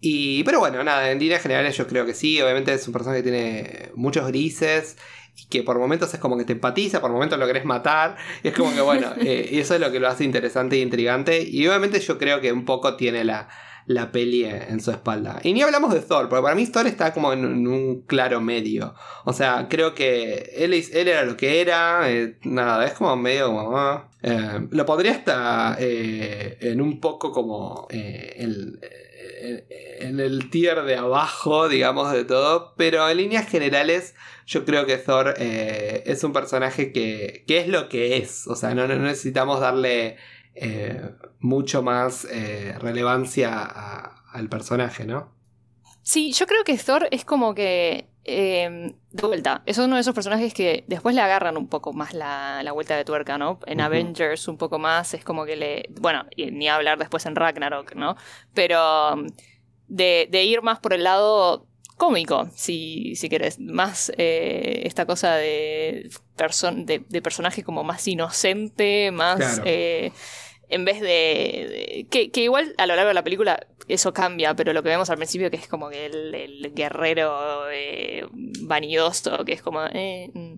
Y, pero bueno, nada, en líneas generales yo creo que sí. Obviamente es un personaje que tiene muchos grises y que por momentos es como que te empatiza, por momentos lo querés matar. Y es como que, bueno, eh, y eso es lo que lo hace interesante e intrigante. Y obviamente yo creo que un poco tiene la, la peli en su espalda. Y ni hablamos de Thor, porque para mí Thor está como en, un claro medio. O sea, creo que él, él era lo que era, eh, nada, es como medio como... Ah, eh, lo podría estar en un poco como el en el tier de abajo, digamos, de todo. Pero en líneas generales, yo creo que Thor eh, es un personaje que, que, es lo que es. O sea, no, necesitamos darle eh, mucho más eh, relevancia al personaje, ¿no? Sí, yo creo que Thor es como que eh, de vuelta, es uno de esos personajes que después le agarran un poco más la, vuelta de tuerca, ¿no? En Avengers un poco más, es como que le... Bueno, ni hablar después en Ragnarok, ¿no? Pero um, de, ir más por el lado cómico, si, si querés. Más eh, esta cosa de, de, personaje como más inocente, más... Eh, en vez de, que, igual a lo largo de la película eso cambia, pero lo que vemos al principio que es como que el, guerrero eh, vanidoso, que es como... Eh, mm.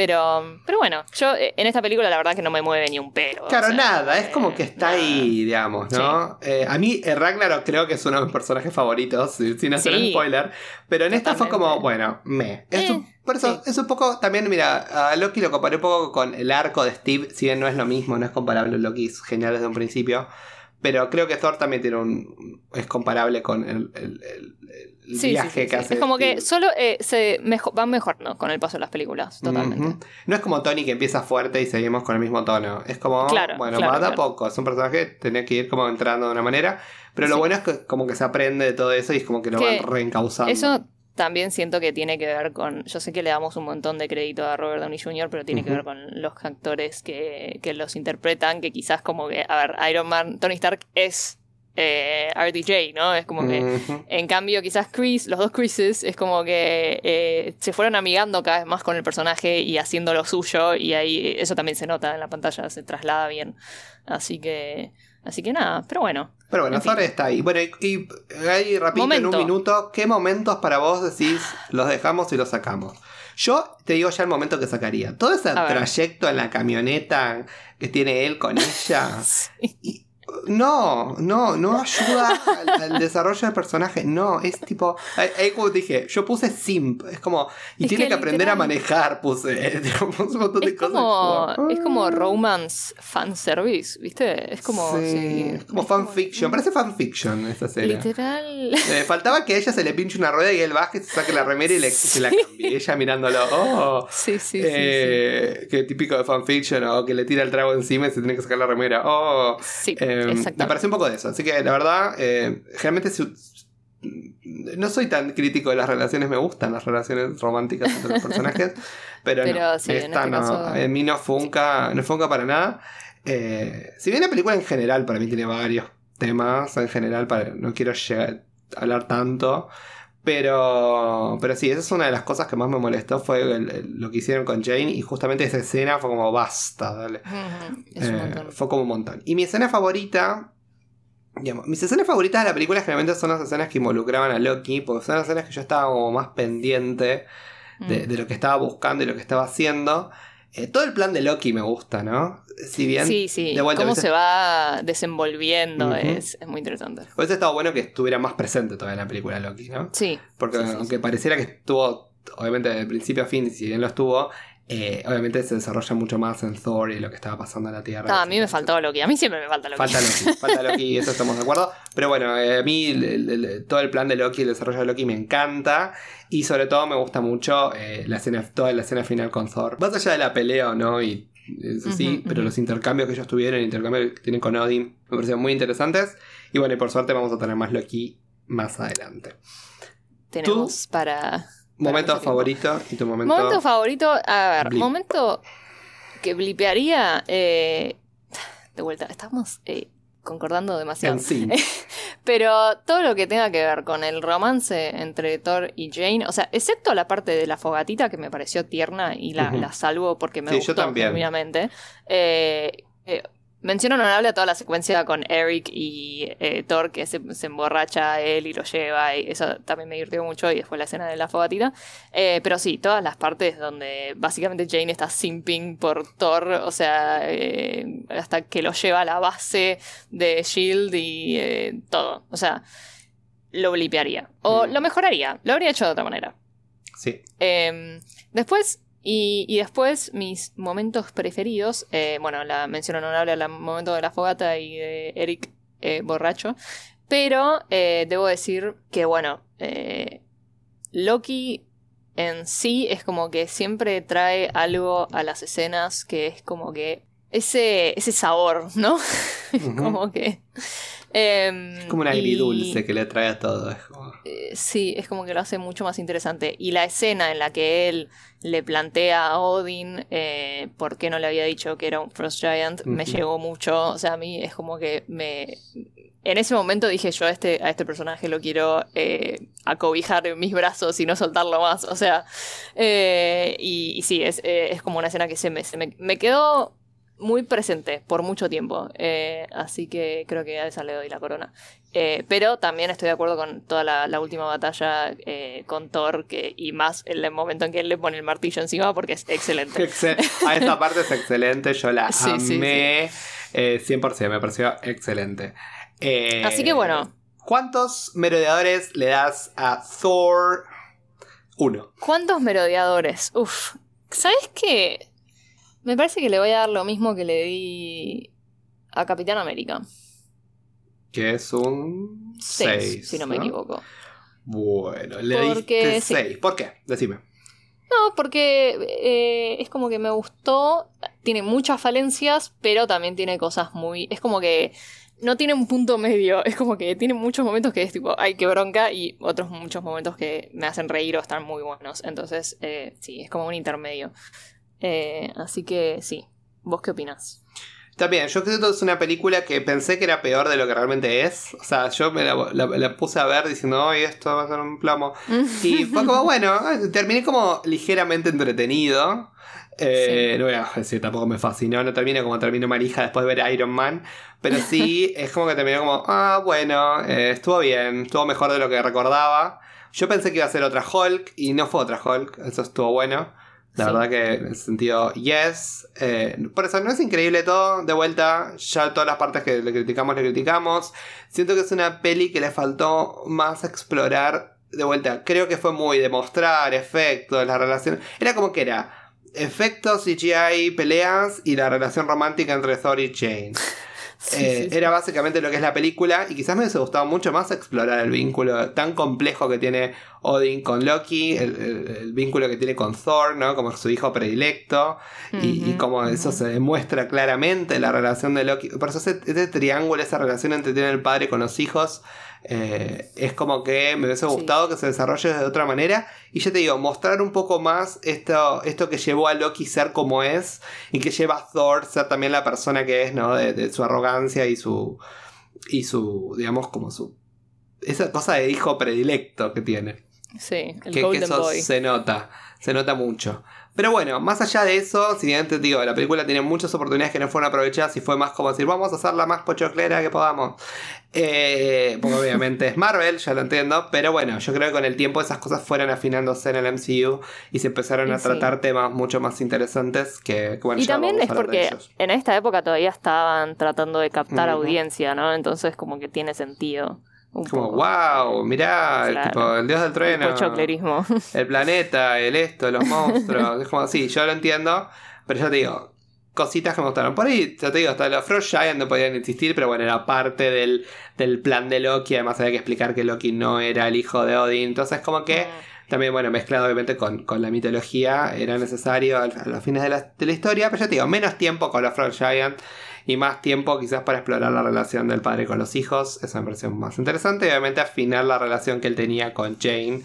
Pero, pero bueno, yo eh, en esta película la verdad que no me mueve ni un pelo. Claro, nada, es como que está ahí, digamos, ¿no? a mí Ragnarok creo que es uno de mis personajes favoritos, sin hacer spoiler, pero en esta fue como, bueno, me. Por eso es un poco, también, mira, a Loki lo comparé un poco con el arco de Steve, si bien no es lo mismo, no es comparable, Loki es genial desde un principio, pero creo que Thor también tiene un, es comparable con el, el, viaje que hace. Es como que solo eh, se mejor, van mejorando con el paso de las películas, totalmente. No es como Tony que empieza fuerte y seguimos con el mismo tono, es como, bueno, claro, a poco, es un personaje que tenía que ir como entrando de una manera, pero lo bueno es que como que se aprende de todo eso y es como que lo van reencauzando. Eso también siento que tiene que ver con. Yo sé que le damos un montón de crédito a Robert Downey Jr., pero tiene que ver con los actores que, los interpretan, que quizás como que. A ver, Iron Man, Tony Stark es eh, RDJ, ¿no? Es como que. En cambio, quizás Chris, los dos Chrises, es como que eh, se fueron amigando cada vez más con el personaje y haciendo lo suyo, y ahí eso también se nota en la pantalla, se traslada bien. Así que. Así que nada, pero bueno. Pero bueno, Thor está ahí. Bueno, y, ahí rapidito en un minuto, ¿qué momentos para vos decís los dejamos y los sacamos? Yo te digo ya el momento que sacaría. Todo ese trayecto en la camioneta que tiene él con ella. No, no, no ayuda al, al desarrollo del personaje. No, es tipo. Ahí, como dije, yo puse simp. Es como. Y Es tiene que que, aprender a manejar, puse. un montón de Es cosas. como, es como ah. romance fanservice, ¿viste? Es como. Sí, sí, es como fanfiction. Parece fanfiction esta serie. Literal. Eh, faltaba que a ella se le pinche una rueda y él baje, se saque la remera y le, se la cambie. Ella mirándolo. Oh. Sí, sí, sí, Eh, Que típico de fanfiction, o que le tira el trago encima y se tiene que sacar la remera. Oh. sí. Sí, Eh, me parece un poco de eso. Así que la verdad, eh, generalmente no soy tan crítico de las relaciones, me gustan las relaciones románticas entre los personajes, pero, Pero no, sí, en esta este no, caso- a mí no funca, no funca para nada. Eh, si bien la película en general para mí tiene varios temas, en general para, no quiero llegar hablar tanto, pero, pero sí, esa es una de las cosas que más me molestó, fue el- el- lo que hicieron con Jane y justamente esa escena fue como basta, dale. Ujú, Es un Eh, montón. Fue como un montón. Y mi escena favorita. Digamos, mis escenas favoritas de la película generalmente son las escenas que involucraban a Loki, porque son las escenas que yo estaba como más pendiente de, Mm. de lo que estaba buscando y lo que estaba haciendo. Eh, todo el plan de Loki me gusta, ¿no? Si bien. Sí, sí. de vuelta, Cómo se va desenvolviendo es, es muy interesante. Hubiese estado bueno que estuviera más presente todavía en la película Loki, ¿no? Sí. Porque Sí, sí, aunque sí. pareciera que estuvo, obviamente, de principio a fin, si bien lo estuvo, eh, obviamente se desarrolla mucho más en Thor y lo que estaba pasando en la Tierra. Ah, a mí me faltó Loki. A mí siempre me falta Loki. Falta Loki, falta Loki, eso estamos de acuerdo. Pero bueno, eh, a mí el- el- el- todo el plan de Loki, el desarrollo de Loki me encanta. Y sobre todo me gusta mucho eh, la escena, toda la escena final con Thor. Más allá de la pelea o no, y eso sí, pero los intercambios que ellos tuvieron, el intercambio que tienen con Odin, me parecieron muy interesantes. Y bueno, y por suerte vamos a tener más Loki más adelante. Tenemos para. Momento favorito y tu momento. Momento favorito. A ver, Blip. momento que blipearía. eh, de vuelta, estamos eh, concordando demasiado. en sí. Pero todo lo que tenga que ver con el romance entre Thor y Jane, o sea, excepto la parte de la fogatita que me pareció tierna y la, salvo porque me Sí, yo gustó también. Eh, eh, menciono honorable a toda la secuencia con Eric y eh, Thor que se, se emborracha a él y lo lleva y eso también me divirtió mucho y después la escena de la fogatita. Eh, pero sí, todas las partes donde básicamente Jane está simping por Thor, o sea, eh, hasta que lo lleva a la base de Shield y todo. O sea, lo blipearía. O Mm. lo mejoraría. Lo habría hecho de otra manera. Sí. Eh, después, y, y después, mis momentos preferidos. eh, bueno, la mención honorable al momento de la fogata y de Eric eh, borracho. Pero eh, debo decir que, bueno, Loki en sí es como que siempre trae algo a las escenas que es como que. Ese, ese sabor, ¿no? Como que. Em, Es como un y- agridulce que le trae a todo. Es como- eh, sí, es como que lo hace mucho más interesante. Y la escena en la que él le plantea a Odin eh, por qué no le había dicho que era un Frost Giant, me llegó mucho. O sea, a mí es como que me. En ese momento dije yo a este, a este personaje lo quiero eh, acobijar en mis brazos y no soltarlo más. O sea, y, y sí, es, es como una escena que se me, se me, me quedó muy presente por mucho tiempo. Eh, así que creo que a esa le doy la corona. Eh, pero también estoy de acuerdo con toda la, la última batalla eh, con Thor que, y más en el momento en que él le pone el martillo encima porque es excelente. Excel- A esta parte es excelente, yo la Sí, sí, amé eh, 100%, me pareció excelente. Así que bueno. ¿Cuántos merodeadores le das a Thor 1? ¿Cuántos merodeadores? Uf, ¿sabes qué? Me parece que le voy a dar lo mismo que le di a Capitán América. Que es un 6, 6. si no me equivoco. Bueno, le Porque diste sí. 6. ¿Por qué? Decime. No, porque eh, es como que me gustó. Tiene muchas falencias, pero también tiene cosas muy. Es como que no tiene un punto medio. Es como que tiene muchos momentos que es tipo, ay, qué bronca, y otros muchos momentos que me hacen reír o están muy buenos. Entonces, eh, sí, es como un intermedio. Eh, así que sí. ¿Vos qué opinas? También, yo creo que es una película que pensé que era peor de lo que realmente es. O sea, yo me la, la- la puse a ver diciendo, ay, esto va a ser un plomo. Y fue como, bueno, terminé como ligeramente entretenido. Eh, No voy a decir, tampoco me fascinó, no termino como terminó Marija después de ver Iron Man. Pero sí, es como que terminó como, ah, bueno, eh, estuvo bien, estuvo mejor de lo que recordaba. Yo pensé que iba a ser otra Hulk y no fue otra Hulk, eso estuvo bueno. La Sí. verdad que en ese sentido, yes. Eh, por eso no es increíble todo. De vuelta, ya todas las partes que le criticamos, le criticamos. Siento que es una peli que le faltó más explorar. De vuelta, creo que fue muy demostrar efectos, la relación. Era como que era efectos, CGI, peleas y la relación romántica entre Thor y Jane. Sí, Eh, sí, sí. Era básicamente lo que es la película y quizás me hubiese gustado mucho más explorar el vínculo tan complejo que tiene Odin con Loki, el, el- el vínculo que tiene con Thor, ¿no? Como su hijo predilecto y, cómo eso se demuestra claramente en la relación de Loki. Por eso ese, ese triángulo, esa relación entre tiene el padre con los hijos, eh, es como que me hubiese Sí. gustado que se desarrolle de otra manera. Y ya te digo, mostrar un poco más esto, esto que llevó a Loki ser como es y que lleva a Thor ser también la persona que es, ¿no? De, de su arrogancia y su. y su. digamos, como su. esa cosa de hijo predilecto que tiene. Sí, el Que, que eso Boy. se nota, se nota mucho. Pero bueno, más allá de eso, si te digo, la película tiene muchas oportunidades que no fueron aprovechadas y fue más como decir, vamos a hacerla más pochoclera que podamos. Eh, porque obviamente es Marvel, ya lo entiendo, pero bueno, yo creo que con el tiempo esas cosas fueron afinándose en el MCU y se empezaron a sí. tratar temas mucho más interesantes que, que, bueno, Y ya también vamos es porque en esta época todavía estaban tratando de captar audiencia, ¿no? Entonces como que tiene sentido. Un Como, poco. wow, mirá, el, tipo, el dios del El trueno. el planeta, el esto, los monstruos. es como así, yo lo entiendo, pero ya te digo, cositas que me gustaron. Por ahí, ya te digo, hasta los Frost Giant no podían existir, pero bueno, era parte del, del plan de Loki. Además, había que explicar que Loki no era el hijo de Odin. Entonces, como que también, bueno, mezclado obviamente con, con la mitología, era necesario a, los fines de la, de la historia. Pero ya te digo, menos tiempo con los Frost Giant. Y más tiempo quizás para explorar la relación del padre con los hijos. Eso me pareció más interesante. Y obviamente afinar la relación que él tenía con Jane.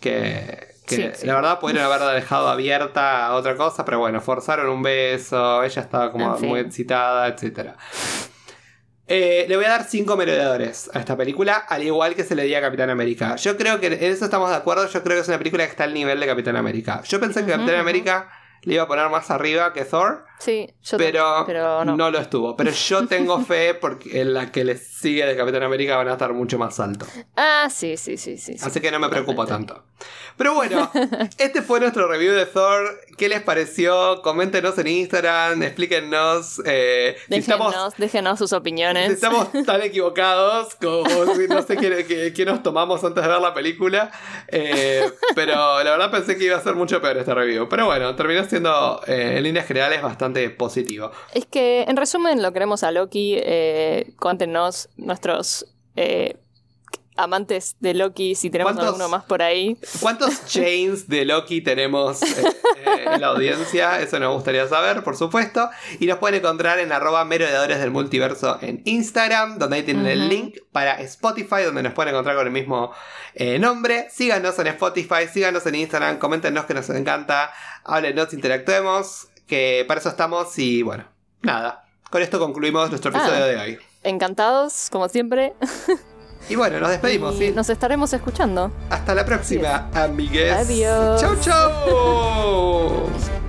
Que, que Sí, sí. la verdad pudieron haberla dejado abierta a otra cosa. Pero bueno, forzaron un beso. Ella estaba como En fin. muy excitada, etcétera. Eh, le voy a dar 5 merodeadores a esta película, al igual que se le di a Capitán América. Yo creo que en eso estamos de acuerdo. Yo creo que es una película que está al nivel de Capitán América. Yo pensé que Capitán. América le iba a poner más arriba que Thor, Sí, yo pero, pero no. no. lo estuvo. Pero yo tengo fe porque en la que le sigue de Capitán América van a estar mucho más alto. Ah, sí, sí, sí, sí. sí. Así que no me preocupo tanto. Pero bueno, este fue nuestro review de Thor. ¿Qué les pareció? Coméntenos en Instagram, explíquennos eh, si Déjenos, estamos déjenos sus Si opiniones. Estamos tan equivocados como si no sé qué, qué- qué nos tomamos antes de ver la película. Eh, pero la verdad pensé que iba a ser mucho peor este review. Pero bueno, terminó siendo eh, en líneas generales bastante positivo. Es que, en resumen, lo queremos a Loki. Eh, cuéntenos nuestros eh, amantes de Loki, si tenemos ¿Cuántos- alguno más por ahí. ¿Cuántos chains de Loki tenemos eh, eh, en la audiencia? Eso nos gustaría saber, por supuesto. Y nos pueden encontrar en arroba merodeadores del multiverso en Instagram, donde ahí tienen el link para Spotify, donde nos pueden encontrar con el mismo eh, nombre. Síganos en Spotify, síganos en Instagram, coméntenos que nos encanta, háblenos, interactuemos, que para eso estamos y bueno, nada. Con esto concluimos nuestro Ah. episodio de hoy. Encantados, como siempre. Y bueno, nos despedimos, Y ¿sí? Nos estaremos escuchando. Hasta la próxima, amigues. Adiós. Chau, chau.